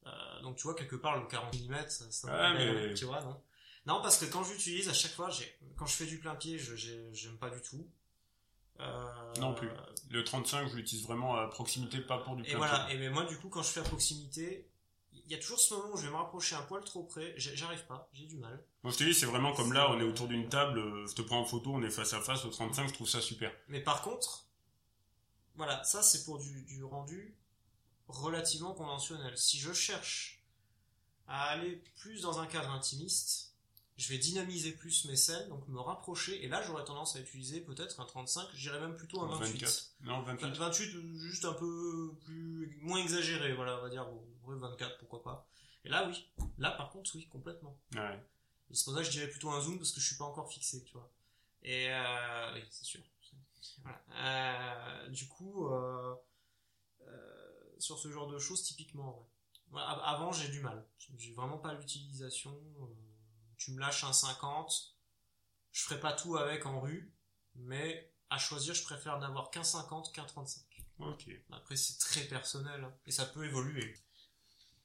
euh, donc tu vois quelque part le 40 mm, ça, mais... tu vois non? Non parce que quand j'utilise à chaque fois, quand je fais du plein pied, je j'aime pas du tout. Euh... Non plus. Le 35, je l'utilise vraiment à proximité, pas pour du plein et voilà. Et mais moi du coup quand je fais à proximité, il y a toujours ce moment où je vais me rapprocher un poil trop près, j'arrive pas, j'ai du mal. Moi je te dis, c'est vraiment comme là, on est autour d'une table, je te prends en photo, on est face à face au 35, je trouve ça super. Mais par contre, voilà, ça c'est pour du, du rendu relativement conventionnel. Si je cherche à aller plus dans un cadre intimiste, je vais dynamiser plus mes scènes, donc me rapprocher, et là j'aurais tendance à utiliser peut-être un 35, je dirais même plutôt un 28. 24. Non, 28. 28, juste un peu plus, moins exagéré, voilà, on va dire, bon, 24, pourquoi pas. Et là, oui. Là, par contre, oui, complètement. Ouais. c'est pour ça que je dirais plutôt un zoom, parce que je suis pas encore fixé, tu vois. Et, euh, oui, c'est sûr. Voilà. Euh, du coup, euh, sur ce genre de choses typiquement. Avant j'ai du mal, j'ai vraiment pas l'utilisation. Euh, tu me lâches un 50, je ferai pas tout avec en rue, mais à choisir je préfère n'avoir qu'un 50 qu'un 35. Ok. Après c'est très personnel hein, et ça peut évoluer.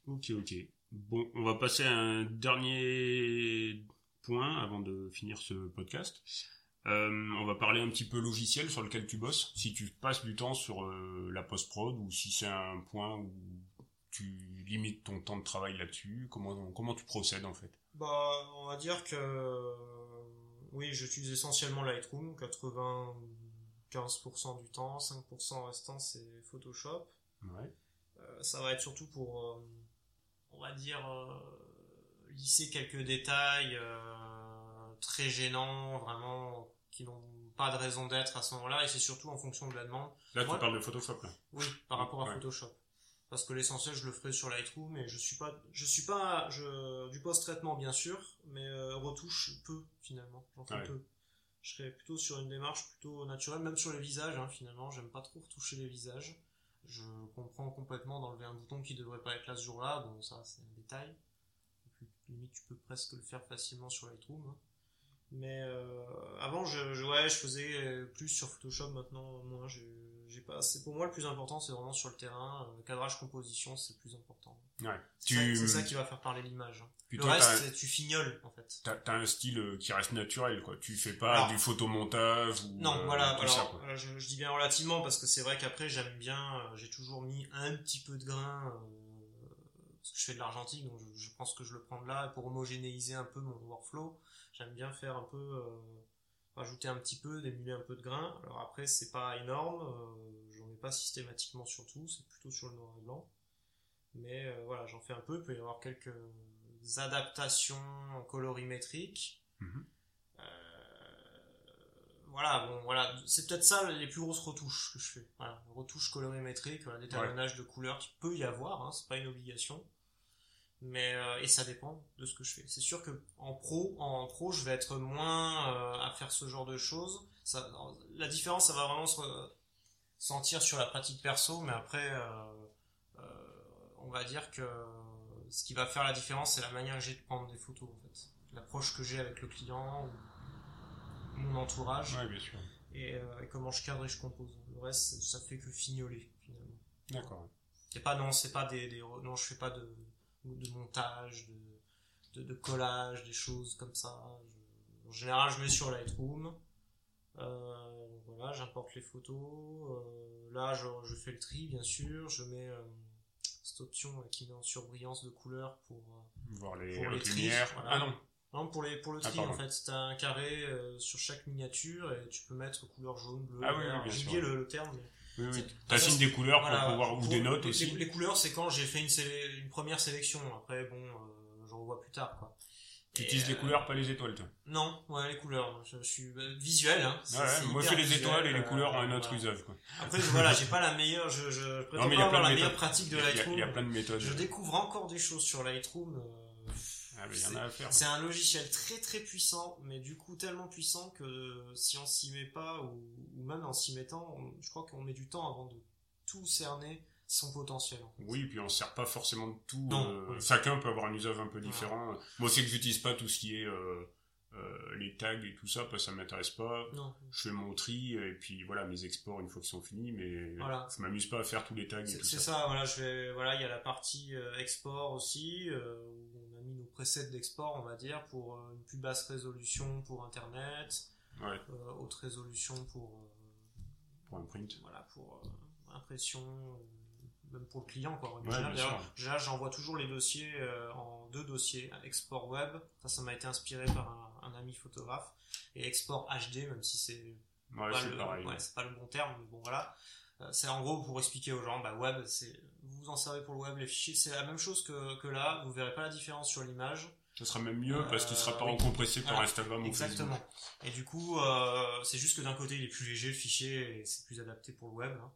Ok ok. Bon, on va passer à un dernier point avant de finir ce podcast. Euh, on va parler un petit peu logiciel sur lequel tu bosses, si tu passes du temps sur euh, la post-prod ou si c'est un point où tu limites ton temps de travail là-dessus, comment, comment tu procèdes en fait? Bah, on va dire que oui, j'utilise essentiellement Lightroom, 95% du temps, 5% restant c'est Photoshop. Ouais. Euh, ça va être surtout pour, on va dire, lisser quelques détails très gênants, vraiment qui n'ont pas de raison d'être à ce moment-là, et c'est surtout en fonction de la demande. Là, tu parles de Photoshop, là. Oui, par rapport à Photoshop. Parce que l'essentiel, je le ferai sur Lightroom, et je suis pas, je suis pas, je, du post-traitement, bien sûr, mais euh, retouche peu, finalement. J'en fais peu. Je serais plutôt sur une démarche plutôt naturelle, même sur les visages, hein, finalement. J'aime pas trop retoucher les visages. Je comprends complètement d'enlever un bouton qui devrait pas être là ce jour-là, bon, ça, c'est un détail. limite, tu peux presque le faire facilement sur Lightroom. Hein. Mais euh, avant, je, je, ouais, je faisais plus sur Photoshop. Maintenant, moi, j'ai pas. C'est pour moi le plus important, c'est vraiment sur le terrain. Euh, cadrage, composition, c'est le plus important. Ouais. C'est ça, qui va faire parler l'image. Hein. Le reste, tu fignoles en fait. T'as as un style euh, qui reste naturel, quoi. Tu fais pas du photomontage ou. Non, voilà. alors, Je, je, dis bien relativement parce que c'est vrai qu'après, j'aime bien. j'ai toujours mis un petit peu de grain. parce que je fais de l'argentique, donc je, je, pense que je le prends de là pour homogénéiser un peu mon workflow. J'aime bien faire un peu, euh, rajouter un petit peu, démuler un peu de grain. Alors après, c'est pas énorme, euh, j'en ai pas systématiquement sur tout, c'est plutôt sur le noir et blanc. Mais euh, voilà, j'en fais un peu, il peut y avoir quelques adaptations colorimétriques. Mhm. voilà, bon, voilà, c'est peut-être ça les plus grosses retouches que je fais. Voilà, retouches colorimétriques, voilà, déterminage de couleurs qui peut y avoir, hein, c'est pas une obligation. Mais euh, et ça dépend de ce que je fais. C'est sûr que en pro, en pro, je vais être moins euh, à faire ce genre de choses. Ça, la différence, ça va vraiment se sentir sur la pratique perso, mais après, euh, on va dire que ce qui va faire la différence, c'est la manière que j'ai de prendre des photos, en fait, l'approche que j'ai avec le client, ou mon entourage, Ouais, bien sûr. et, et, comment je cadre et je compose. Le reste, ça fait que fignoler finalement. D'accord. C'est pas non, c'est pas des, des non, je fais pas de de montage, de, de, de, collage, des choses comme ça. Je, en général, je mets sur Lightroom. Euh, voilà, j'importe les photos. Euh, là, je, je, fais le tri, bien sûr. Je mets euh, cette option qui met en surbrillance de couleur pour voir les, pour les lumières. Voilà. Ah non. Non, pour, les, pour le tri, ah, en fait, c'est un carré sur chaque miniature et tu peux mettre couleur jaune, bleu, ah, oui, J'ai oublié le, le, terme. Mais... Oui, oui. T'assignes des couleurs pour voilà, pouvoir, ou pour, des notes les, aussi. Les, couleurs, c'est quand j'ai fait une, une première sélection. Après, bon, euh, je revois plus tard, quoi. Tu utilises les couleurs, pas les étoiles, toi? Non, ouais, les couleurs. Je, je suis euh, visuel. Hein. Ouais, ouais, moi, je fais les visuel, étoiles et les euh, couleurs ont un autre voilà. usage, quoi. Après, je, voilà, j'ai pas la meilleure. Je, je prétends Non, mais pas avoir la meilleure pratique de Il y a- Lightroom. Il y a plein de méthodes. Je découvre encore des choses sur Lightroom. euh, Ah, faire. C'est un logiciel très très puissant, mais du coup tellement puissant que si on s'y met pas, ou, ou même en s'y mettant, on- je crois qu'on met du temps avant de tout cerner son potentiel. Oui, puis on ne sert pas forcément de tout. Non, euh, oui. Chacun peut avoir un usage un peu différent. Moi, c'est que j'utilise pas tout ce qui est euh, euh, les tags et tout ça, parce que ça m'intéresse pas. Non. Je fais mon tri, et puis voilà, mes exports une fois qu'ils sont finis, mais Voilà. je m'amuse pas à faire tous les tags et C'est ça. ça, voilà, je vais, voilà, il y a la partie export aussi, où on a mis nos presets d'export, on va dire, pour euh, une plus basse résolution pour Internet, Ouais, euh, haute résolution pour, euh, pour un print. voilà, pour impression, même pour le client, quoi. Ouais, j'envoie toujours les dossiers en deux dossiers, export web, ça, ça m'a été inspiré par un, un ami photographe, et export HD, même si c'est Ouais, c'est ouais, pas le bon terme, mais bon voilà. Euh, c'est en gros pour expliquer aux gens, bah web, c'est vous vous en servez pour le web, les fichiers, c'est la même chose que, que là, vous verrez pas la différence sur l'image. Ça sera même mieux parce qu'il sera pas Euh, oui. recompressé par Voilà. Instagram ou Exactement. Facebook. Et du coup, euh, c'est juste que d'un côté, il est plus léger le fichier et c'est plus adapté pour le web. hein.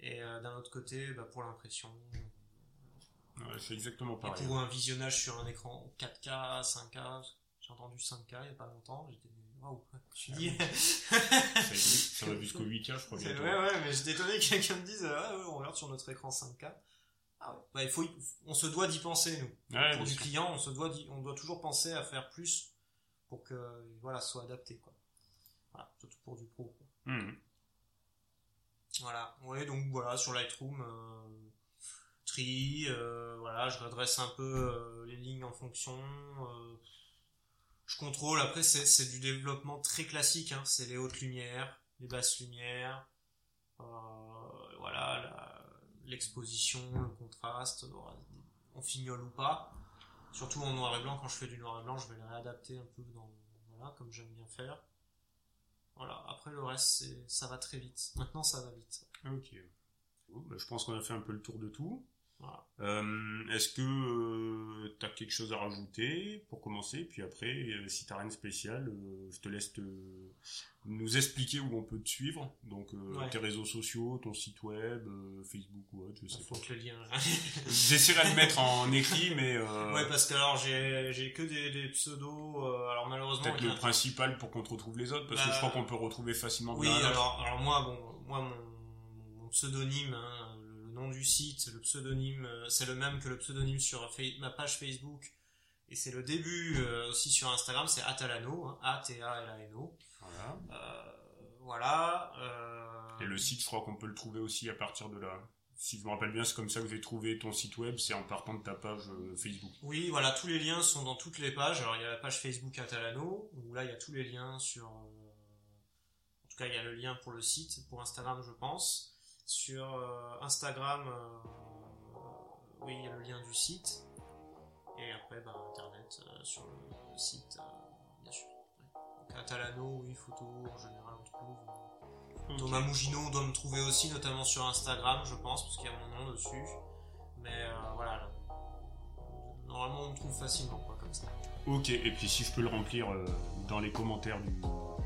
Et euh, d'un autre côté, bah, pour l'impression. Ouais, c'est exactement Et pareil. pour un visionnage sur un écran 4K, 5K, j'ai entendu 5K il y a pas longtemps, j'étais waouh, je suis dit. Ça, va jusqu'au 8K, je crois bientôt. ouais, ouais, mais j'étais étonné que quelqu'un me dise, ah ouais, on regarde sur notre écran 5K. Ah ouais. Bah, il faut, y- on se doit d'y penser, nous. Ouais, pour du sûr. client, on se doit, on doit toujours penser à faire plus pour que, voilà, soit adapté, quoi. Voilà, surtout pour du pro, quoi. Mhm. Voilà. Ouais, donc voilà, sur Lightroom, euh, tri, euh, voilà, je redresse un peu euh, les lignes en fonction. Euh, je contrôle. Après, c'est du développement très classique. Hein, c'est les hautes lumières, les basses lumières. euh, voilà, l'exposition, le contraste. voilà, on fignole ou pas. Surtout en noir et blanc. Quand je fais du noir et blanc, je vais le réadapter un peu dans, voilà, comme j'aime bien faire. Voilà. Après le reste, ça va très vite. Maintenant, ça va vite. Ok. Bah, je pense qu'on a fait un peu le tour de tout. Voilà. Euh, Est-ce que tu as quelque chose à rajouter pour commencer? Puis après, euh, si t'as rien de spécial, euh, je te laisse te- nous expliquer où on peut te suivre. Donc euh, Ouais. tes réseaux sociaux, ton site web, euh, Facebook ou autre, je sais pas. que le lien. J'essaierai de le mettre en écrit, mais euh, ouais, parce que alors j'ai, que des, des pseudos. euh, alors malheureusement. peut-être a- le principal pour qu'on te retrouve les autres, parce que Bah, je crois qu'on peut retrouver facilement Oui, alors, alors moi, bon, moi mon, mon pseudonyme, hein, nom du site, le pseudonyme, euh, c'est le même que le pseudonyme sur ma page Facebook. Et c'est le début euh, aussi sur Instagram, c'est Atalano, hein, A-T-A-L-A-N-O. Voilà. Euh, voilà. euh, Et le site, je crois qu'on peut le trouver aussi à partir de là. Si je me rappelle bien, c'est comme ça que j'ai trouvé ton site web, c'est en partant de ta page Facebook. Oui, voilà, tous les liens sont dans toutes les pages. Alors il y a la page Facebook Atalano, où là il y a tous les liens sur. En tout cas, il y a le lien pour le site, pour Instagram, je pense. Sur euh, Instagram, euh, oui, il y a le lien du site. Et après, bah, Internet euh, sur le, le site, euh, bien sûr. Ouais. Donc Atalano, oui, photo, en général, on trouve. Thomas Mougino, on doit me trouver aussi, notamment sur Instagram, je pense, parce qu'il y a mon nom dessus. Mais euh, voilà, là. normalement on me trouve facilement, quoi, comme ça. Ok, et puis si je peux le remplir euh, dans les commentaires du,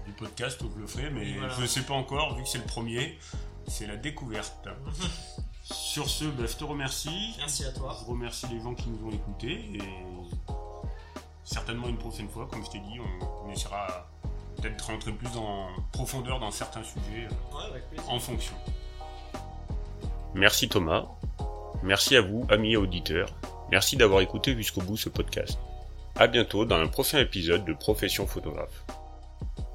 du podcast où je le ferai, mais voilà. je ne sais pas encore, vu que c'est le premier. C'est la découverte. Sur ce, bah, je te remercie. Merci à toi. Je remercie les gens qui nous ont écoutés et certainement une prochaine fois, comme je t'ai dit, on, on essaiera peut-être de rentrer plus en profondeur dans certains sujets euh, Ouais, en fonction. Merci Thomas. Merci à vous, amis et auditeurs. Merci d'avoir écouté jusqu'au bout ce podcast. À bientôt dans un prochain épisode de Profession Photographe.